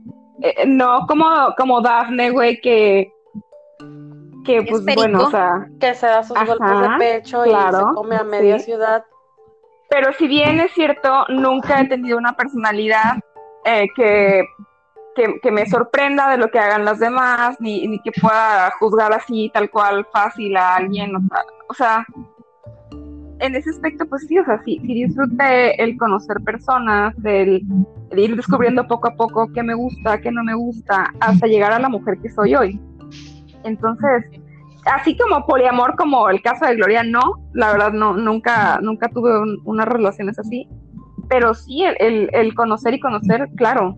eh, no como, como Dafne, güey, que, que pues perico. bueno, o sea, Que se da sus Ajá, golpes de pecho y se come a media sí. ciudad. pero si bien es cierto, nunca he tenido una personalidad eh, que, que, que me sorprenda de lo que hagan las demás, ni, ni que pueda juzgar así tal cual fácil a alguien. O sea, o sea, en ese aspecto, pues sí, o sea, sí, sí disfruté el conocer personas, el, el ir descubriendo poco a poco qué me gusta, qué no me gusta, hasta llegar a la mujer que soy hoy. Entonces, así como poliamor, como el caso de Gloria, no, la verdad no, nunca, nunca tuve un- unas relaciones así, pero sí el, el- el conocer y conocer, claro,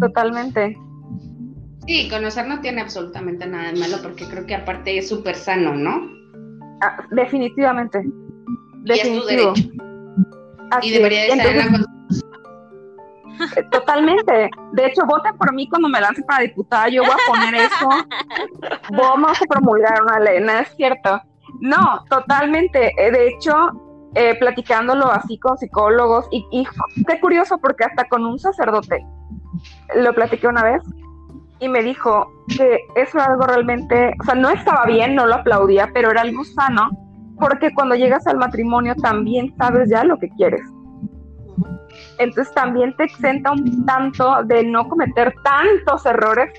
totalmente. Sí, conocer no tiene absolutamente nada de malo porque creo que aparte es súper sano, ¿no? Ah, definitivamente. Y es tu derecho. Así Y debería de estar en la Totalmente. De hecho, voten por mí cuando me lance para diputada. Yo voy a poner eso. Vamos a promulgar una ley, ¿no es cierto? No, totalmente. Eh, De hecho, eh, platicándolo así con psicólogos, y, y qué curioso, porque hasta con un sacerdote lo platiqué una vez y me dijo que eso era algo realmente, o sea, no estaba bien, no lo aplaudía, pero era algo sano, porque cuando llegas al matrimonio también sabes ya lo que quieres entonces también te exenta un tanto de no cometer tantos errores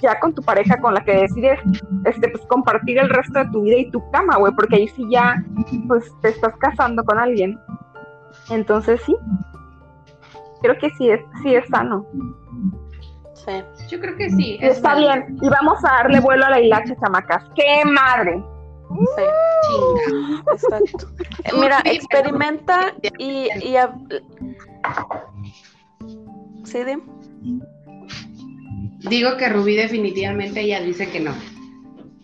ya con tu pareja con la que decides este pues compartir el resto de tu vida y tu cama, güey, porque ahí sí ya pues te estás casando con alguien. Entonces sí. Creo que sí es sí es sano. Sí. Yo creo que sí. Es está válido. bien y vamos a darle vuelo a la hilacha chamacas. ¡Qué madre! Sí, Chinga. exacto. Eh, Mira, experimenta y, y sí, Dim. Digo que Rubí definitivamente ella dice que no.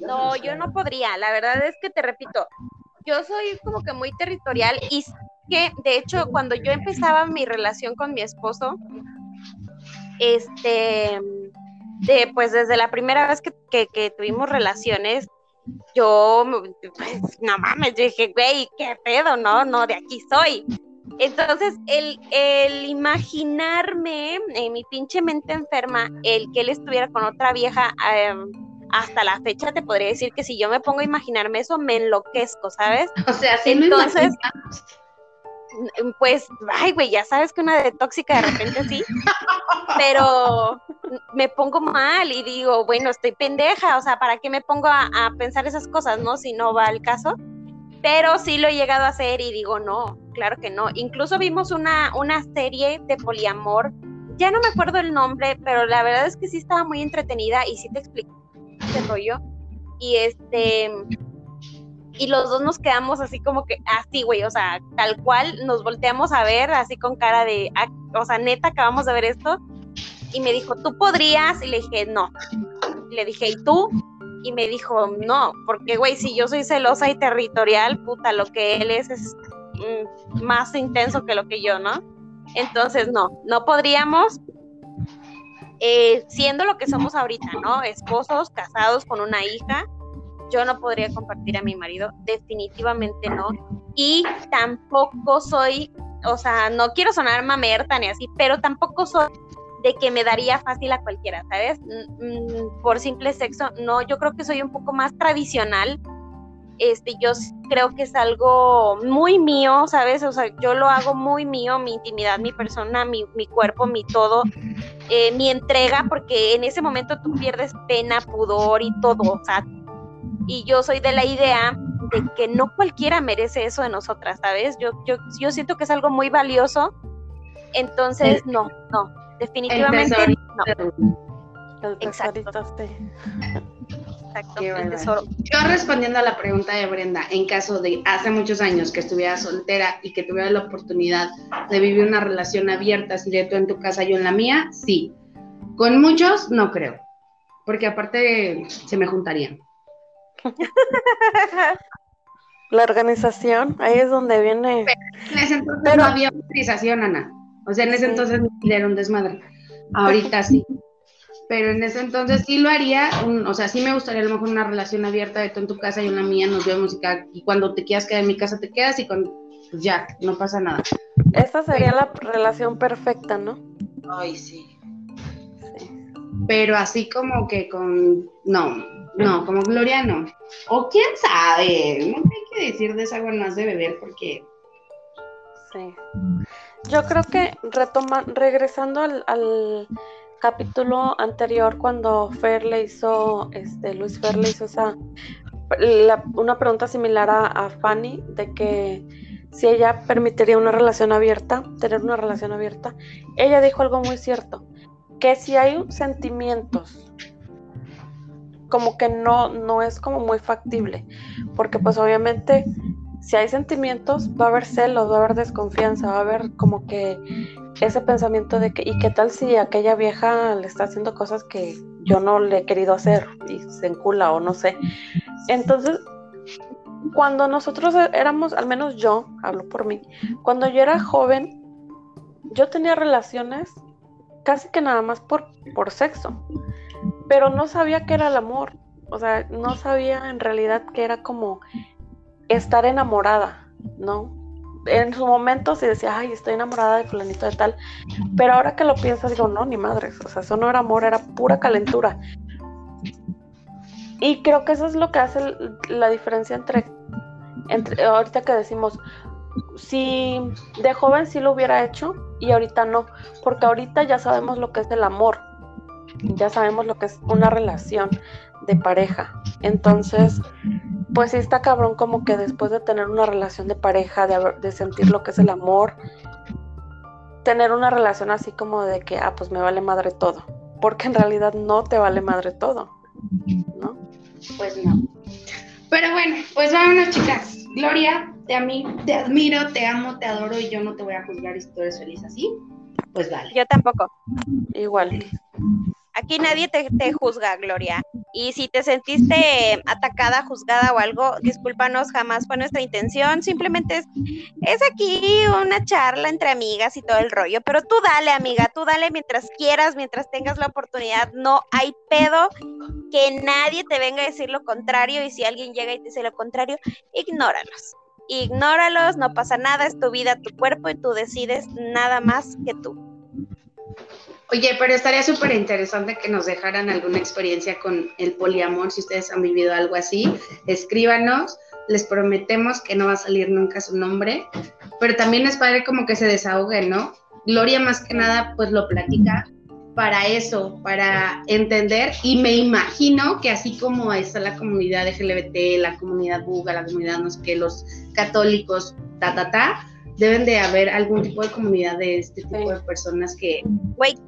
No, yo no podría. La verdad es que te repito, yo soy como que muy territorial y sé que, de hecho, cuando yo empezaba mi relación con mi esposo, este, de, pues desde la primera vez que, que- que tuvimos relaciones, yo, pues, no mames, yo dije, güey, qué pedo, no, no, de aquí soy. Entonces, el, el imaginarme en mi pinche mente enferma, el que él estuviera con otra vieja, em, hasta la fecha te podría decir que si yo me pongo a imaginarme eso, me enloquezco, ¿sabes? O sea, sí Entonces, pues, ay, güey, ya sabes que una de tóxica de repente sí, pero me pongo mal y digo, bueno, estoy pendeja, o sea, ¿para qué me pongo a, pensar esas cosas, no? Si no va al caso. Pero sí lo he llegado a hacer y digo, no, claro que no. Incluso vimos una, una serie de poliamor, ya no me acuerdo el nombre, pero la verdad es que sí estaba muy entretenida y sí te explico ese rollo. Y este, y los dos nos quedamos así como que, así, güey, o sea, tal cual, nos volteamos a ver así con cara de, ah, o sea, neta, acabamos de ver esto. Y me dijo, ¿tú podrías? Y le dije, no. le dije, ¿y tú? Y me dijo, no, porque, güey, si yo soy celosa y territorial, puta, lo que él es es mm, más intenso que lo que yo, ¿no? Entonces, no, no podríamos, eh, siendo lo que somos ahorita, ¿no? Esposos, casados con una hija, yo no podría compartir a mi marido, definitivamente no. Y tampoco soy, o sea, no quiero sonar mamerta ni así, pero tampoco soy de que me daría fácil a cualquiera, ¿sabes? Mm, por simple sexo, no, yo creo que soy un poco más tradicional. Este, yo creo que es algo muy mío, ¿sabes? O sea, yo lo hago muy mío, mi intimidad, mi persona, mi, mi cuerpo, mi todo, eh, mi entrega, porque en ese momento tú pierdes pena, pudor y todo, o sea, y yo soy de la idea de que no cualquiera merece eso de nosotras, ¿sabes? Yo, yo, yo siento que es algo muy valioso, entonces no, no, definitivamente no. Exacto. Exacto, el tesoro. Yo respondiendo a la pregunta de Brenda, en caso de hace muchos años que estuviera soltera y que tuviera la oportunidad de vivir una relación abierta, así de tú en tu casa, yo en la mía, sí. Con muchos, no creo, porque aparte se me juntarían. La organización, ahí es donde viene. en ese entonces no había organización, Ana. O sea, en ese entonces era un desmadre. Ahorita sí. Pero en ese entonces sí lo haría, o sea, sí me gustaría a lo mejor una relación abierta de tú en tu casa y en la mía, nos vemos y, y cuando te quieras quedar en mi casa te quedas y con, pues ya, no pasa nada. Esta sería la relación perfecta, ¿no? Ay, sí. sí. Pero así como que con, no, no, como Gloria no. O quién sabe, no hay que decir de esa agua más de beber porque... Sí. Yo creo que retoma, regresando al, capítulo anterior cuando Fer le hizo, este, Luis Fer le hizo esa, una pregunta similar a, a Fanny de que si ella permitiría una relación abierta, tener una relación abierta, ella dijo algo muy cierto, que si hay sentimientos como que no, no es como muy factible, porque pues obviamente si hay sentimientos va a haber celos, va a haber desconfianza, va a haber como que ese pensamiento de que, ¿y qué tal si aquella vieja le está haciendo cosas que yo no le he querido hacer y se encula o no sé? Entonces, cuando nosotros éramos, al menos yo, hablo por mí, cuando yo era joven, yo tenía relaciones casi que nada más por, por sexo pero no sabía qué era el amor. O sea, no sabía en realidad que era como estar enamorada, ¿no? En su momento se decía, ay, estoy enamorada de fulanito de tal, pero ahora que lo piensas digo, no, ni madres, o sea, eso no era amor, era pura calentura. Y creo que eso es lo que hace la diferencia entre, entre ahorita que decimos, si de joven sí lo hubiera hecho y ahorita no, porque ahorita ya sabemos lo que es el amor, ya sabemos lo que es una relación de pareja. Entonces, pues sí está cabrón como que después de tener una relación de pareja, de, de sentir lo que es el amor, tener una relación así como de que, ah, pues me vale madre todo. Porque en realidad no te vale madre todo, ¿no? Pues no. Pero bueno, pues vámonos, chicas. Gloria, te, mí, te admiro, te amo, te adoro y yo no te voy a juzgar si tú eres feliz así. Pues vale. Yo tampoco. Igual. Aquí nadie te, juzga, Gloria. Y si te sentiste atacada, juzgada o algo, discúlpanos, jamás fue nuestra intención. Simplemente es, es aquí una charla entre amigas y todo el rollo. Pero tú dale, amiga, tú dale mientras quieras, mientras tengas la oportunidad. No hay pedo que nadie te venga a decir lo contrario. Y si alguien llega y te dice lo contrario, ignóralos. Ignóralos, no pasa nada, es tu vida, tu cuerpo y tú decides nada más que tú. Oye, pero estaría súper interesante que nos dejaran alguna experiencia con el poliamor, si ustedes han vivido algo así, escríbanos, les prometemos que no va a salir nunca su nombre, pero también es padre como que se desahogue, ¿no? Gloria más que nada pues lo platica para eso, para entender y me imagino que así como está la comunidad LGBT, la comunidad buga, la comunidad no sé qué, los católicos, ta, ta, ta, deben de haber algún tipo de comunidad de este tipo de personas que,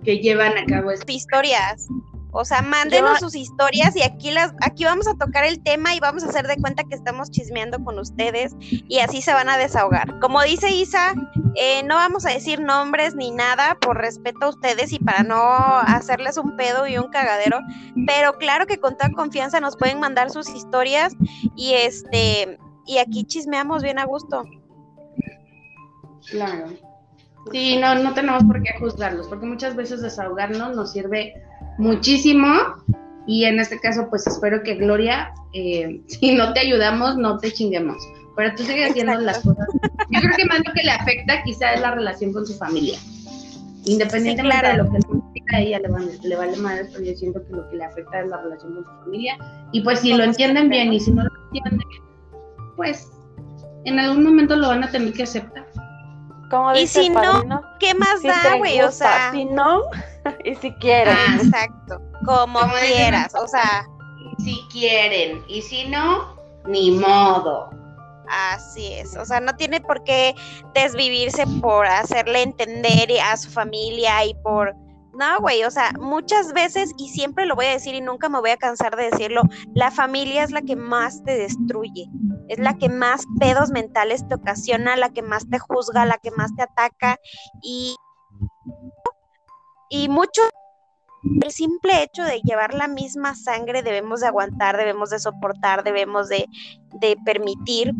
que llevan a cabo estas historias. O sea, mándenos sus historias y aquí las, aquí vamos a tocar el tema y vamos a hacer de cuenta que estamos chismeando con ustedes y así se van a desahogar. Como dice Isa, eh, no vamos a decir nombres ni nada por respeto a ustedes y para no hacerles un pedo y un cagadero, pero claro que con toda confianza nos pueden mandar sus historias y este y aquí chismeamos bien a gusto. Claro. Sí, no, no tenemos por qué juzgarlos, porque muchas veces desahogarnos nos sirve muchísimo y en este caso pues espero que Gloria, eh, si no te ayudamos, no te chinguemos, pero tú sigues haciendo las cosas. Yo creo que más lo que le afecta quizá es la relación con su familia. Independientemente de lo que le a ella le vale, le vale madre, pero yo siento que lo que le afecta es la relación con su familia. Y pues si lo entienden bien y si no lo entienden, pues en algún momento lo van a tener que aceptar y si no, ¿qué más da, güey? O sea, si no, y si quieren. Ah, exacto, como quieras, o sea. Si quieren, y si no, ni modo. Así es, o sea, no tiene por qué desvivirse por hacerle entender a su familia y por no, güey, o sea, muchas veces, y siempre lo voy a decir y nunca me voy a cansar de decirlo, la familia es la que más te destruye, es la que más pedos mentales te ocasiona, la que más te juzga, la que más te ataca y, y mucho el simple hecho de llevar la misma sangre debemos de aguantar, debemos de soportar, debemos de, de permitir.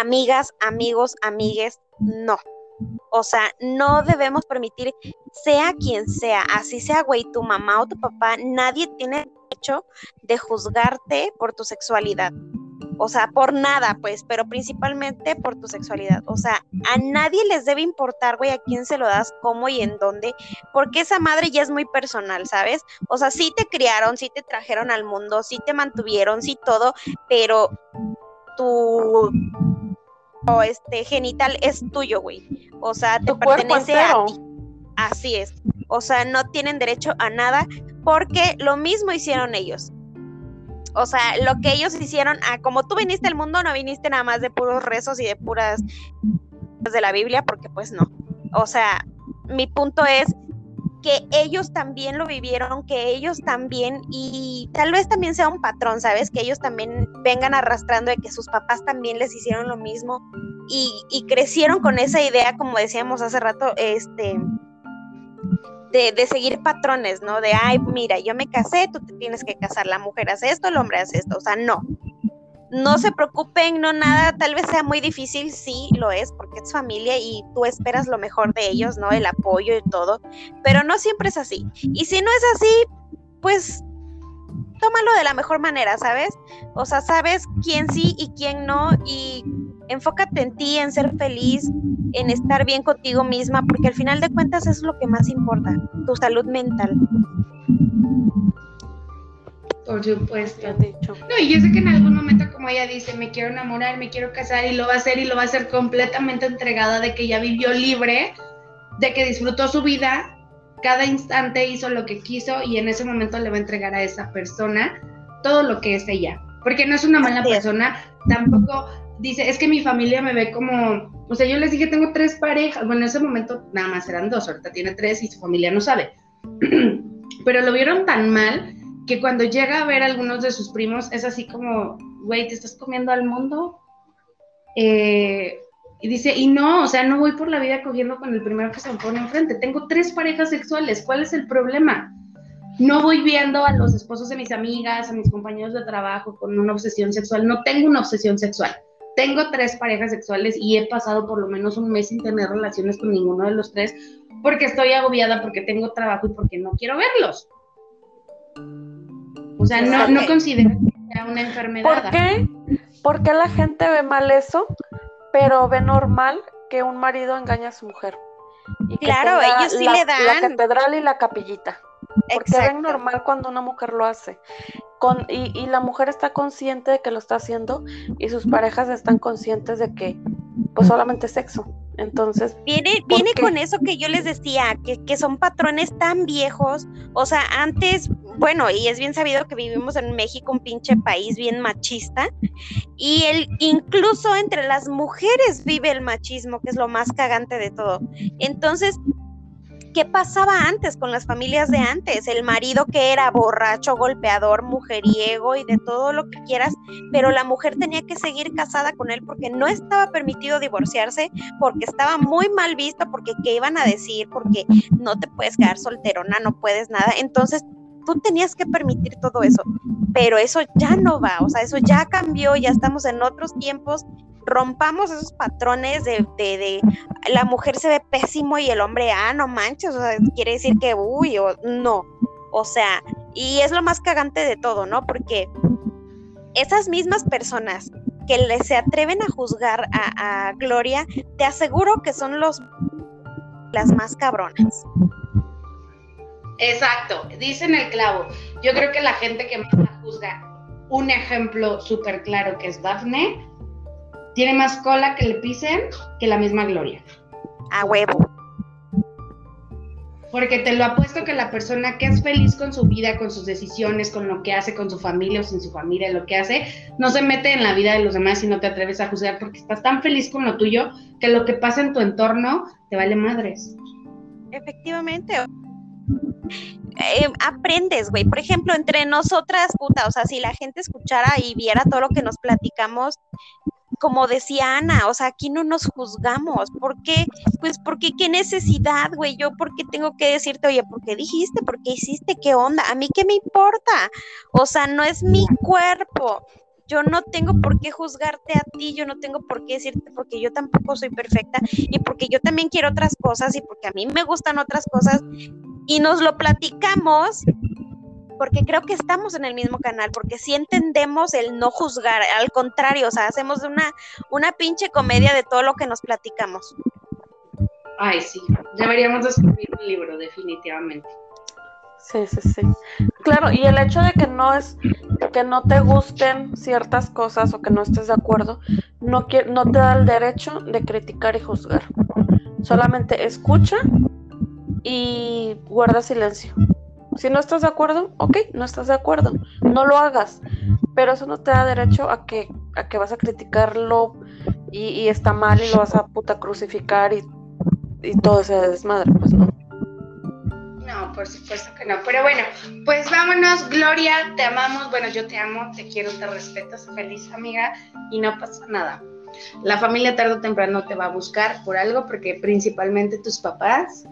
Amigas, amigos, amigues, no. O sea, no debemos permitir, sea quien sea, así sea, güey, tu mamá o tu papá, nadie tiene derecho de juzgarte por tu sexualidad. O sea, por nada, pues, pero principalmente por tu sexualidad. O sea, a nadie les debe importar, güey, a quién se lo das, cómo y en dónde, porque esa madre ya es muy personal, ¿sabes? O sea, sí te criaron, sí te trajeron al mundo, sí te mantuvieron, sí todo, pero tu este genital es tuyo, güey. O sea, te pertenece a ti. Así es. O sea, no tienen derecho a nada porque lo mismo hicieron ellos. O sea, lo que ellos hicieron, ah, como tú viniste al mundo, no viniste nada más de puros rezos y de puras de la Biblia, porque pues no. O sea, mi punto es, que ellos también lo vivieron, que ellos también, y tal vez también sea un patrón, ¿sabes? Que ellos también vengan arrastrando de que sus papás también les hicieron lo mismo y, y crecieron con esa idea, como decíamos hace rato, este, de, de, seguir patrones, ¿no? De, ay, mira, yo me casé, tú te tienes que casar, la mujer hace esto, el hombre hace esto, o sea, no no se preocupen, no nada, tal vez sea muy difícil, sí lo es, porque es familia y tú esperas lo mejor de ellos, ¿no? El apoyo y todo, pero no siempre es así. Y si no es así, pues tómalo de la mejor manera, ¿sabes? O sea, sabes quién sí y quién no enfócate en ti, en ser feliz, en estar bien contigo misma, porque al final de cuentas es lo que más importa, tu salud mental. Por supuesto. No, y yo sé que en algún momento, como ella dice, me quiero enamorar, me quiero casar y lo va a hacer y lo va a hacer completamente entregada de que ya vivió libre, de que disfrutó su vida, cada instante hizo lo que quiso y en ese momento le va a entregar a esa persona todo lo que es ella. Porque no es una mala persona, tampoco dice, es que mi familia me ve como, o sea, yo les dije, tengo tres parejas, bueno, en ese momento nada más eran dos, ahorita tiene tres y su familia no sabe. Pero lo vieron tan mal que cuando llega a ver a algunos de sus primos es así como, güey, ¿te estás comiendo al mundo? Eh, y dice, y no, o sea, no voy por la vida cogiendo con el primero que se me pone enfrente. Tengo tres parejas sexuales, ¿cuál es el problema? No voy viendo a los esposos de mis amigas, a mis compañeros de trabajo con una obsesión sexual. No tengo una obsesión sexual. Tengo tres parejas sexuales y he pasado por lo menos un mes sin tener relaciones con ninguno de los tres porque estoy agobiada, porque tengo trabajo y porque no quiero verlos. O sea, no, no considero que sea una enfermedad. ¿Por qué? ¿Por la gente ve mal eso, pero ve normal que un marido engañe a su mujer? y Claro, ellos sí la, le la dan. catedral y la capillita. Porque Exacto. ven normal cuando una mujer lo hace. Con, y, y la mujer está consciente de que lo está haciendo y sus parejas están conscientes de que pues solamente es sexo. Entonces, Viene, ¿Por viene qué? con eso que yo les decía, que, que son patrones tan viejos. O sea, antes, bueno, y es bien sabido que vivimos en México, un pinche país bien machista. Y el, incluso entre las mujeres vive el machismo, que es lo más cagante de todo. Entonces, ¿qué pasaba antes con las familias de antes? El marido que era borracho, golpeador, mujeriego y de todo lo que quieras, pero la mujer tenía que seguir casada con él porque no estaba permitido divorciarse porque estaba muy mal visto, porque qué iban a decir, porque no te puedes quedar solterona, no puedes nada. Entonces, tú tenías que permitir todo eso, pero eso ya no va, o sea, eso ya cambió, ya estamos en otros tiempos. Rompamos esos patrones de, de, la mujer se ve pésimo y el hombre, ah, no manches, o sea, quiere decir que, uy, o no. O sea, y es lo más cagante de todo, ¿no? Porque esas mismas personas que le, se atreven a juzgar a, a Gloria, te aseguro que son los las más cabronas. Exacto, dicen el clavo. Yo creo que la gente que más la juzga, un ejemplo súper claro que es Daphne, tiene más cola que le pisen que la misma Gloria. A huevo. Porque te lo apuesto que la persona que es feliz con su vida, con sus decisiones, con lo que hace, con su familia o sin su familia, lo que hace, no se mete en la vida de los demás y no te atreves a juzgar porque estás tan feliz con lo tuyo que lo que pasa en tu entorno te vale madres. Efectivamente. Eh, aprendes, güey. Por ejemplo, entre nosotras, puta, o sea, si la gente escuchara y viera todo lo que nos platicamos, como decía Ana, o sea, aquí no nos juzgamos. ¿Por qué? Pues porque qué necesidad, güey. Yo, ¿por qué tengo que decirte, oye, ¿por qué dijiste? ¿Por qué hiciste? ¿Qué onda? ¿A mí qué me importa? O sea, no es mi cuerpo. Yo no tengo por qué juzgarte a ti, yo no tengo por qué decirte porque yo tampoco soy perfecta y porque yo también quiero otras cosas y porque a mí me gustan otras cosas y nos lo platicamos porque creo que estamos en el mismo canal, porque sí entendemos el no juzgar, al contrario, o sea, hacemos una, una pinche comedia de todo lo que nos platicamos. Ay, sí, deberíamos de escribir un libro, definitivamente. sí, sí, sí. Claro, y el hecho de que no es que no te gusten ciertas cosas o que no estés de acuerdo, no, no te da el derecho de criticar y juzgar. Solamente escucha y guarda silencio. Si no estás de acuerdo, ok, no estás de acuerdo, no lo hagas, pero eso no te da derecho a que, a que vas a criticarlo y, está mal y lo vas a puta crucificar y, y todo ese desmadre, pues no. No, por supuesto que no. Pero bueno, pues vámonos, Gloria, te amamos. Bueno, yo te amo, te quiero, te respeto, soy feliz amiga y no pasa nada. La familia tarde o temprano te va a buscar por algo, porque principalmente tus papás,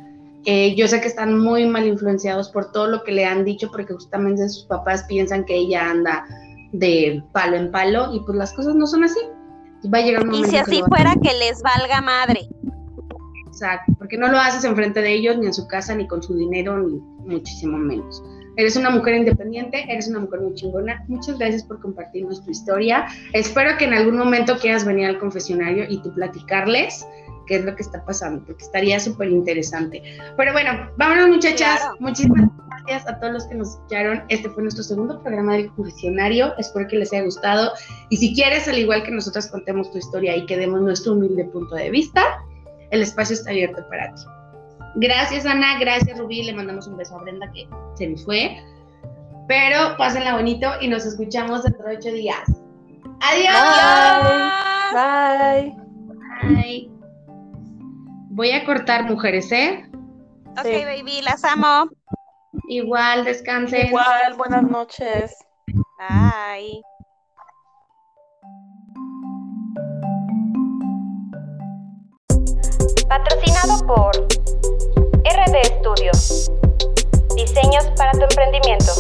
eh, yo sé que están muy mal influenciados por todo lo que le han dicho, porque justamente sus papás piensan que ella anda de palo en palo y pues las cosas no son así. Va a llegar un Y momento si que así va- fuera, que les valga madre. Exacto, porque no lo haces enfrente de ellos, ni en su casa, ni con su dinero, ni muchísimo menos. Eres una mujer independiente, eres una mujer muy chingona. Muchas gracias por compartirnos tu historia. Espero que en algún momento quieras venir al confesionario y tú platicarles qué es lo que está pasando, porque estaría súper interesante. Pero bueno, vámonos muchachas. Claro. Muchísimas gracias a todos los que nos escucharon. Este fue nuestro segundo programa del confesionario. Espero que les haya gustado. Y si quieres, al igual que nosotras contemos tu historia y que demos nuestro humilde punto de vista, el espacio está abierto para ti. Gracias, Ana. Gracias, Rubí. Le mandamos un beso a Brenda que se nos fue. Pero pásenla bonito y nos escuchamos dentro de ocho días. ¡Adiós! Bye. Bye. Voy a cortar, mujeres, ¿eh? Ok, Sí. baby, las amo. Igual, descansen. Igual, buenas noches. Bye. Patrocinado por RD Studio. Diseños para tu emprendimiento.